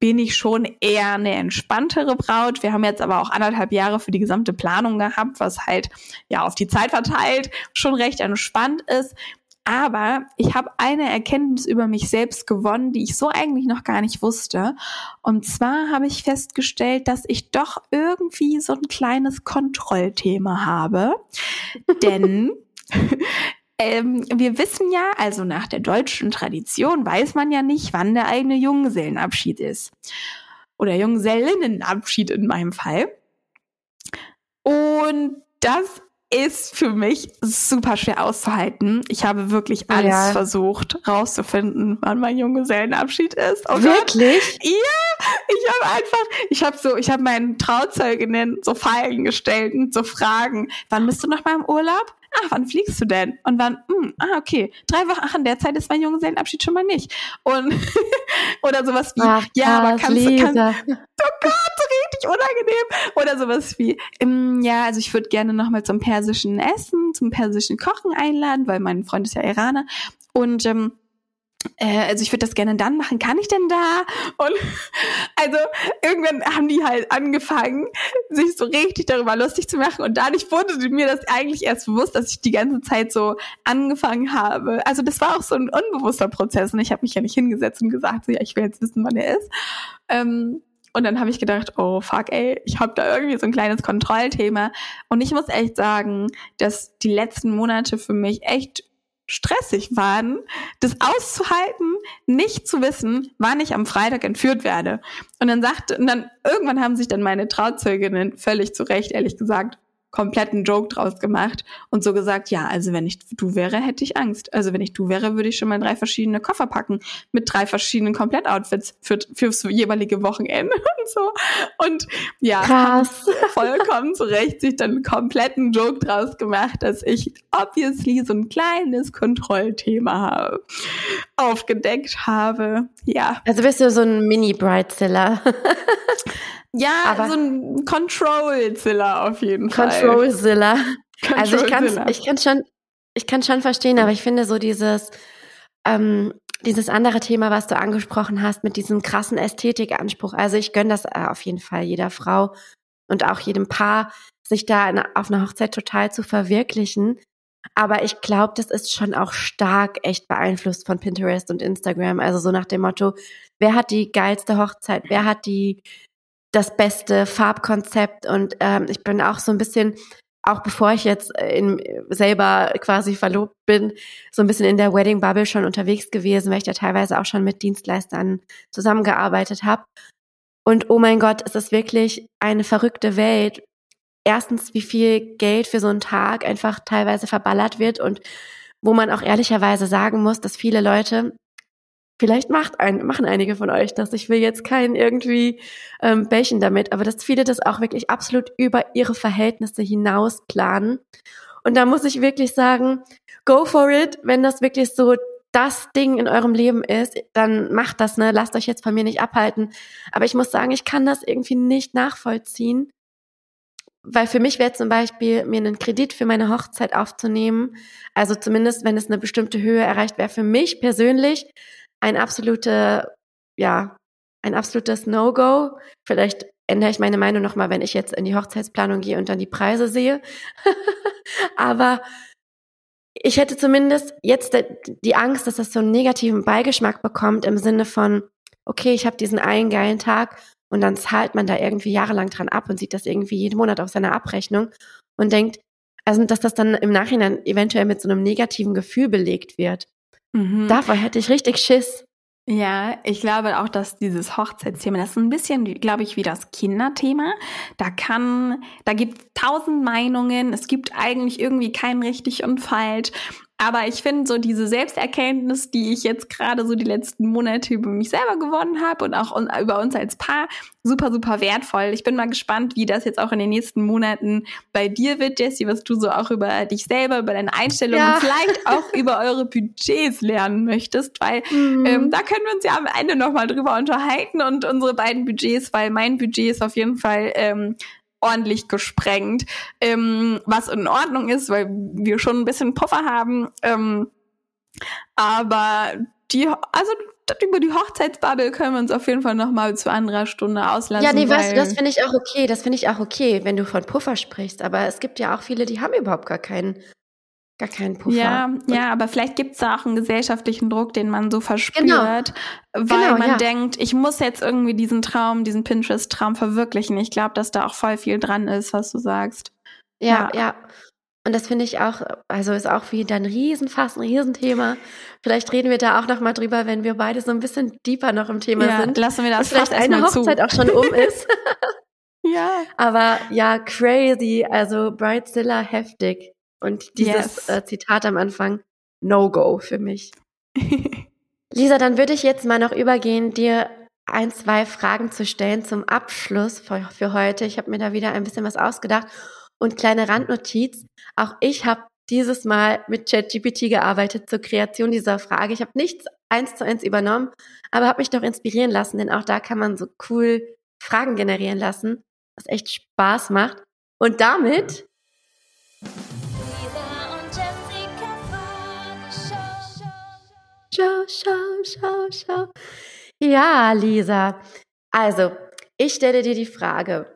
bin ich schon eher eine entspanntere Braut. Wir haben jetzt aber auch anderthalb Jahre für die gesamte Planung gehabt, was halt ja auf die Zeit verteilt schon recht entspannt ist. Aber ich habe eine Erkenntnis über mich selbst gewonnen, die ich so eigentlich noch gar nicht wusste. Und zwar habe ich festgestellt, dass ich doch irgendwie so ein kleines Kontrollthema habe. Denn ähm, wir wissen ja, also nach der deutschen Tradition weiß man ja nicht, wann der eigene Junggesellenabschied ist. Oder Junggesellinnenabschied in meinem Fall. Und das ist für mich super schwer auszuhalten. Ich habe wirklich alles ja. versucht rauszufinden, wann mein Junggesellenabschied ist. Oh wirklich? Gott. Ja, ich habe einfach, ich habe so, ich habe meinen Trauzeuginnen so Fallen gestellt und so Fragen. Wann bist du noch mal im Urlaub? Ah, wann fliegst du denn? Und wann, hm, ah, okay, drei Wochen, ach, in der Zeit ist mein Junggesellenabschied schon mal nicht. Und, oder sowas wie, ach, ja, aber kannst du, kannst, oh Gott, richtig unangenehm. Oder sowas wie, ähm, ja, also ich würde gerne nochmal zum persischen Essen, zum persischen Kochen einladen, weil mein Freund ist ja Iraner. Und, ähm, äh, also ich würde das gerne dann machen, kann ich denn da? Und also irgendwann haben die halt angefangen, sich so richtig darüber lustig zu machen und dadurch wurde mir das eigentlich erst bewusst, dass ich die ganze Zeit so angefangen habe. Also das war auch so ein unbewusster Prozess und ich habe mich ja nicht hingesetzt und gesagt, so ja, ich will jetzt wissen, wann er ist. Ähm, und dann habe ich gedacht, oh fuck, ey, ich habe da irgendwie so ein kleines Kontrollthema. Und ich muss echt sagen, dass die letzten Monate für mich echt stressig waren, das auszuhalten, nicht zu wissen, wann ich am Freitag entführt werde. Und dann sagte, und dann irgendwann haben sich dann meine Trauzeuginnen völlig zu Recht, ehrlich gesagt, kompletten Joke draus gemacht und so gesagt, ja, also wenn ich du wäre, hätte ich Angst. Also wenn ich du wäre, würde ich schon mal drei verschiedene Koffer packen mit drei verschiedenen Komplettoutfits für, fürs jeweilige Wochenende und so. Und ja, Krass. vollkommen zu Recht sich dann einen kompletten Joke draus gemacht, dass ich obviously so ein kleines Kontrollthema habe, aufgedeckt habe. Ja. Also bist du so ein Mini-Bridezilla. Ja, aber so ein Control-Zilla auf jeden Fall. Control-Zilla. Also ich kann ich kann schon ich kann schon verstehen, aber ich finde so dieses ähm, dieses andere Thema, was du angesprochen hast, mit diesem krassen Ästhetikanspruch. Also ich gönne das äh, auf jeden Fall jeder Frau und auch jedem Paar, sich da in, auf einer Hochzeit total zu verwirklichen. Aber ich glaube, das ist schon auch stark echt beeinflusst von Pinterest und Instagram. Also so nach dem Motto, wer hat die geilste Hochzeit? Wer hat die das beste Farbkonzept und ähm, ich bin auch so ein bisschen, auch bevor ich jetzt in, selber quasi verlobt bin, so ein bisschen in der Wedding Bubble schon unterwegs gewesen, weil ich da teilweise auch schon mit Dienstleistern zusammengearbeitet habe. Und oh mein Gott, ist wirklich eine verrückte Welt. Erstens, wie viel Geld für so einen Tag einfach teilweise verballert wird und wo man auch ehrlicherweise sagen muss, dass viele Leute Vielleicht macht ein, machen einige von euch das. Ich will jetzt keinen irgendwie ähm, bächen damit, aber dass viele das auch wirklich absolut über ihre Verhältnisse hinaus planen. Und da muss ich wirklich sagen, go for it, wenn das wirklich so das Ding in eurem Leben ist, dann macht das, ne? Lasst euch jetzt von mir nicht abhalten. Aber ich muss sagen, ich kann das irgendwie nicht nachvollziehen. Weil für mich wäre zum Beispiel, mir einen Kredit für meine Hochzeit aufzunehmen, also zumindest wenn es eine bestimmte Höhe erreicht, wäre für mich persönlich ein absolute, ja, ein absolutes No-Go. Vielleicht ändere ich meine Meinung nochmal, wenn ich jetzt in die Hochzeitsplanung gehe und dann die Preise sehe. Aber ich hätte zumindest jetzt die Angst, dass das so einen negativen Beigeschmack bekommt im Sinne von, okay, ich habe diesen einen geilen Tag und dann zahlt man da irgendwie jahrelang dran ab und sieht das irgendwie jeden Monat auf seiner Abrechnung und denkt, also dass das dann im Nachhinein eventuell mit so einem negativen Gefühl belegt wird. Mhm. Davor hätte ich richtig Schiss. Ja, ich glaube auch, dass dieses Hochzeitsthema, das ist ein bisschen, glaube ich, wie das Kinderthema. Da kann, da gibt tausend Meinungen. Es gibt eigentlich irgendwie kein richtig und falsch. Aber ich finde so diese Selbsterkenntnis, die ich jetzt gerade so die letzten Monate über mich selber gewonnen habe und auch über uns als Paar, super, super wertvoll. Ich bin mal gespannt, wie das jetzt auch in den nächsten Monaten bei dir wird, Jessie, was du so auch über dich selber, über deine Einstellung ja. und vielleicht auch über eure Budgets lernen möchtest, weil mhm. ähm, da können wir uns ja am Ende nochmal drüber unterhalten und unsere beiden Budgets, weil mein Budget ist auf jeden Fall ähm, ordentlich gesprengt, ähm, was in Ordnung ist, weil wir schon ein bisschen Puffer haben. Ähm, aber die, also über die Hochzeitsbubble können wir uns auf jeden Fall noch mal zu anderer Stunde auslassen. Ja, nee, weißt du, das finde ich auch okay. Das finde ich auch okay, wenn du von Puffer sprichst. Aber es gibt ja auch viele, die haben überhaupt gar keinen gar keinen Puffer. Ja, und ja, aber vielleicht gibt es da auch einen gesellschaftlichen Druck, den man so verspürt, genau. weil genau, man ja. denkt, ich muss jetzt irgendwie diesen Traum, diesen Pinterest-Traum verwirklichen. Ich glaube, dass da auch voll viel dran ist, was du sagst. Ja, ja. ja. Und das finde ich auch, also ist auch wieder ein Riesenfass, ein Riesenthema. Vielleicht reden wir da auch noch mal drüber, wenn wir beide so ein bisschen deeper noch im Thema ja, sind. Lassen wir das vielleicht eine Hochzeit zu. auch schon um ist. ja. Aber ja, crazy, also Bridezilla heftig. Und dieses yes. äh, Zitat am Anfang, No-Go für mich. Lisa, dann würde ich jetzt mal noch übergehen, dir ein, zwei Fragen zu stellen zum Abschluss für, für heute. Ich habe mir da wieder ein bisschen was ausgedacht. Und kleine Randnotiz, auch ich habe dieses Mal mit ChatGPT gearbeitet zur Kreation dieser Frage. Ich habe nichts eins zu eins übernommen, aber habe mich doch inspirieren lassen, denn auch da kann man so cool Fragen generieren lassen, was echt Spaß macht. Und damit Schau, schau, schau, schau. Ja, Lisa. Also, ich stelle dir die Frage,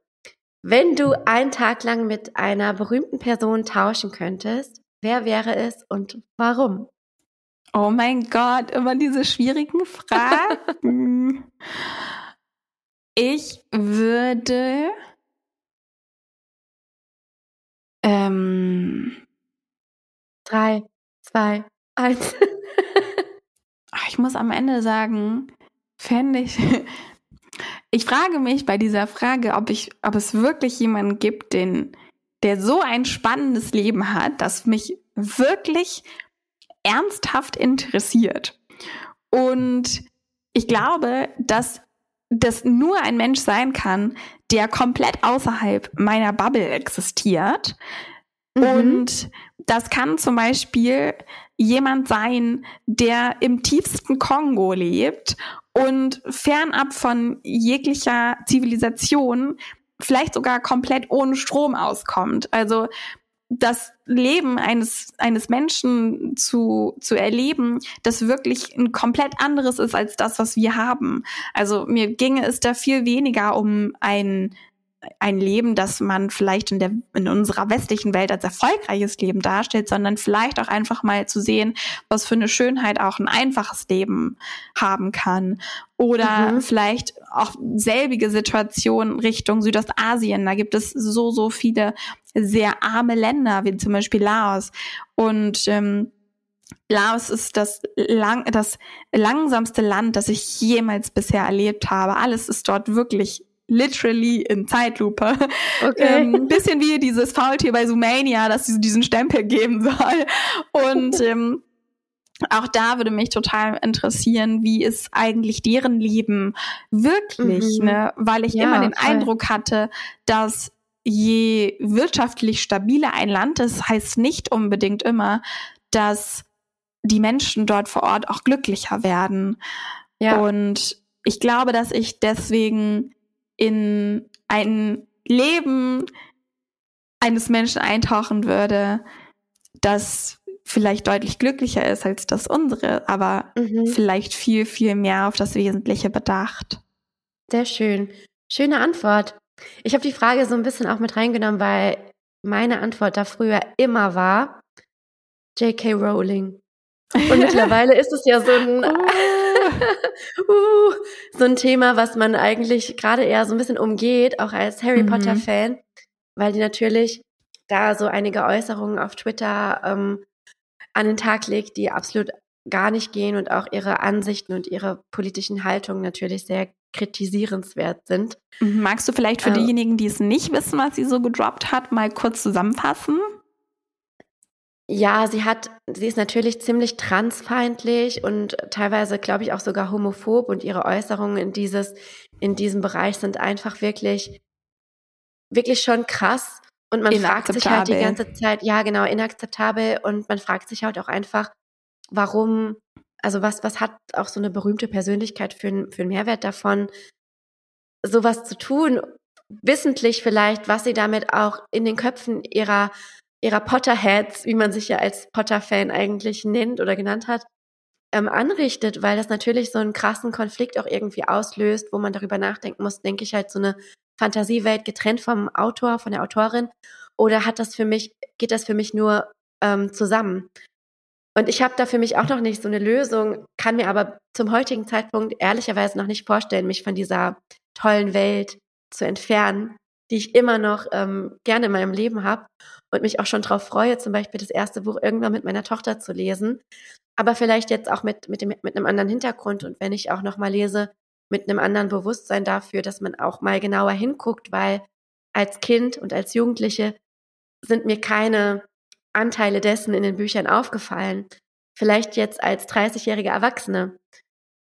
wenn du einen Tag lang mit einer berühmten Person tauschen könntest, wer wäre es und warum? Oh mein Gott, immer diese schwierigen Fragen. ich würde ähm, drei, zwei, eins. ich muss am Ende sagen, fände ich, ich frage mich bei dieser Frage, ob ich, ob es wirklich jemanden gibt, den, der so ein spannendes Leben hat, das mich wirklich ernsthaft interessiert. Und ich glaube, dass das nur ein Mensch sein kann, der komplett außerhalb meiner Bubble existiert. Mhm. Und das kann zum Beispiel jemand sein, der im tiefsten Kongo lebt und fernab von jeglicher Zivilisation vielleicht sogar komplett ohne Strom auskommt. Also das Leben eines, eines Menschen zu, zu erleben, das wirklich ein komplett anderes ist als das, was wir haben. Also mir ginge es da viel weniger um ein ein Leben, das man vielleicht in der in unserer westlichen Welt als erfolgreiches Leben darstellt, sondern vielleicht auch einfach mal zu sehen, was für eine Schönheit auch ein einfaches Leben haben kann. Oder mhm. vielleicht auch selbige Situationen Richtung Südostasien. Da gibt es so, so viele sehr arme Länder, wie zum Beispiel Laos. Und ähm, Laos ist das, lang, das langsamste Land, das ich jemals bisher erlebt habe. Alles ist dort wirklich literally in Zeitlupe. Okay. Ähm, bisschen wie dieses Faultier bei Zoomania, dass sie diesen Stempel geben soll. Und ähm, auch da würde mich total interessieren, wie ist eigentlich deren Leben wirklich, mhm. ne? Weil ich ja, immer den voll. Eindruck hatte, dass je wirtschaftlich stabiler ein Land ist, heißt nicht unbedingt immer, dass die Menschen dort vor Ort auch glücklicher werden. Ja. Und ich glaube, dass ich deswegen in ein Leben eines Menschen eintauchen würde, das vielleicht deutlich glücklicher ist als das unsere, aber mhm. vielleicht viel, viel mehr auf das Wesentliche bedacht. Sehr schön. Schöne Antwort. Ich habe die Frage so ein bisschen auch mit reingenommen, weil meine Antwort da früher immer war J.K. Rowling. Und mittlerweile ist es ja so ein oh. uh, so ein Thema, was man eigentlich gerade eher so ein bisschen umgeht, auch als Harry mhm. Potter Fan, weil die natürlich da so einige Äußerungen auf Twitter ähm, an den Tag legt, die absolut gar nicht gehen und auch ihre Ansichten und ihre politischen Haltungen natürlich sehr kritisierenswert sind. Mhm. Magst du vielleicht für äh, diejenigen, die es nicht wissen, was sie so gedroppt hat, mal kurz zusammenfassen? Ja, sie hat, sie ist natürlich ziemlich transfeindlich und teilweise, glaube ich, auch sogar homophob und ihre Äußerungen in dieses, in diesem Bereich sind einfach wirklich, wirklich schon krass. Und man fragt sich halt die ganze Zeit, ja, genau, inakzeptabel. Und man fragt sich halt auch einfach, warum, also was, was hat auch so eine berühmte Persönlichkeit für, für einen Mehrwert davon, sowas zu tun, wissentlich vielleicht, was sie damit auch in den Köpfen ihrer ihrer Potterheads, wie man sich ja als Potter-Fan eigentlich nennt oder genannt hat, ähm, anrichtet, weil das natürlich so einen krassen Konflikt auch irgendwie auslöst, wo man darüber nachdenken muss, denke ich halt so eine Fantasiewelt getrennt vom Autor, von der Autorin, oder hat das für mich, geht das für mich nur ähm, zusammen? Und ich habe da für mich auch noch nicht so eine Lösung, kann mir aber zum heutigen Zeitpunkt ehrlicherweise noch nicht vorstellen, mich von dieser tollen Welt zu entfernen, die ich immer noch ähm, gerne in meinem Leben habe und mich auch schon darauf freue, zum Beispiel das erste Buch irgendwann mit meiner Tochter zu lesen. Aber vielleicht jetzt auch mit, mit, dem, mit einem anderen Hintergrund und wenn ich auch nochmal lese, mit einem anderen Bewusstsein dafür, dass man auch mal genauer hinguckt, weil als Kind und als Jugendliche sind mir keine Anteile dessen in den Büchern aufgefallen. Vielleicht jetzt als 30-jährige Erwachsene.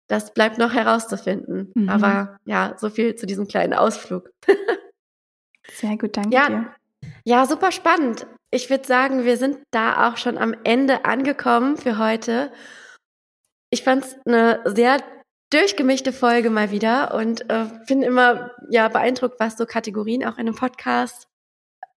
Das bleibt noch herauszufinden. Mhm. Aber ja, so viel zu diesem kleinen Ausflug. Sehr gut, danke ja, dir. Ja, super spannend. Ich würde sagen, wir sind da auch schon am Ende angekommen für heute. Ich fand es eine sehr durchgemischte Folge mal wieder und äh, bin immer ja beeindruckt, was so Kategorien auch in einem Podcast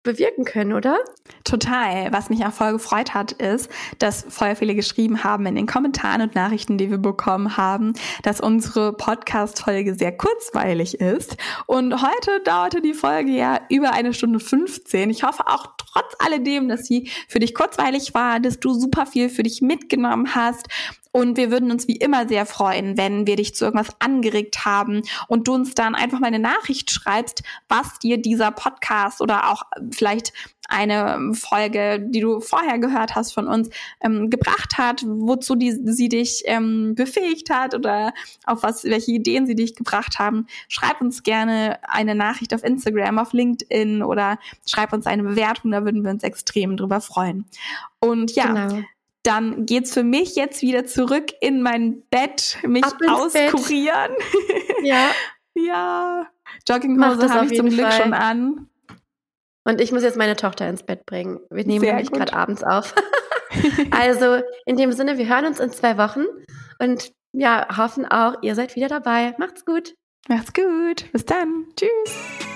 bewirken können, oder? Total. Was mich auch voll gefreut hat, ist, dass voll viele geschrieben haben in den Kommentaren und Nachrichten, die wir bekommen haben, dass unsere Podcast-Folge sehr kurzweilig ist. Und heute dauerte die Folge ja über eine Stunde 15. Ich hoffe auch trotz alledem, dass sie für dich kurzweilig war, dass du super viel für dich mitgenommen hast und wir würden uns wie immer sehr freuen, wenn wir dich zu irgendwas angeregt haben und du uns dann einfach mal eine Nachricht schreibst, was dir dieser Podcast oder auch vielleicht eine Folge, die du vorher gehört hast von uns, ähm, gebracht hat, wozu die, sie dich ähm, befähigt hat oder auf was, welche Ideen sie dich gebracht haben. Schreib uns gerne eine Nachricht auf Instagram, auf LinkedIn oder schreib uns eine Bewertung, da würden wir uns extrem drüber freuen. Und ja, genau dann geht's für mich jetzt wieder zurück in mein Bett, mich auskurieren. Ja. ja. Jogginghose habe ich zum Glück Fall. schon an. Und ich muss jetzt meine Tochter ins Bett bringen. Wir nehmen nämlich gerade abends auf. also in dem Sinne, wir hören uns in zwei Wochen und ja, hoffen auch, ihr seid wieder dabei. Macht's gut. Macht's gut. Bis dann. Tschüss.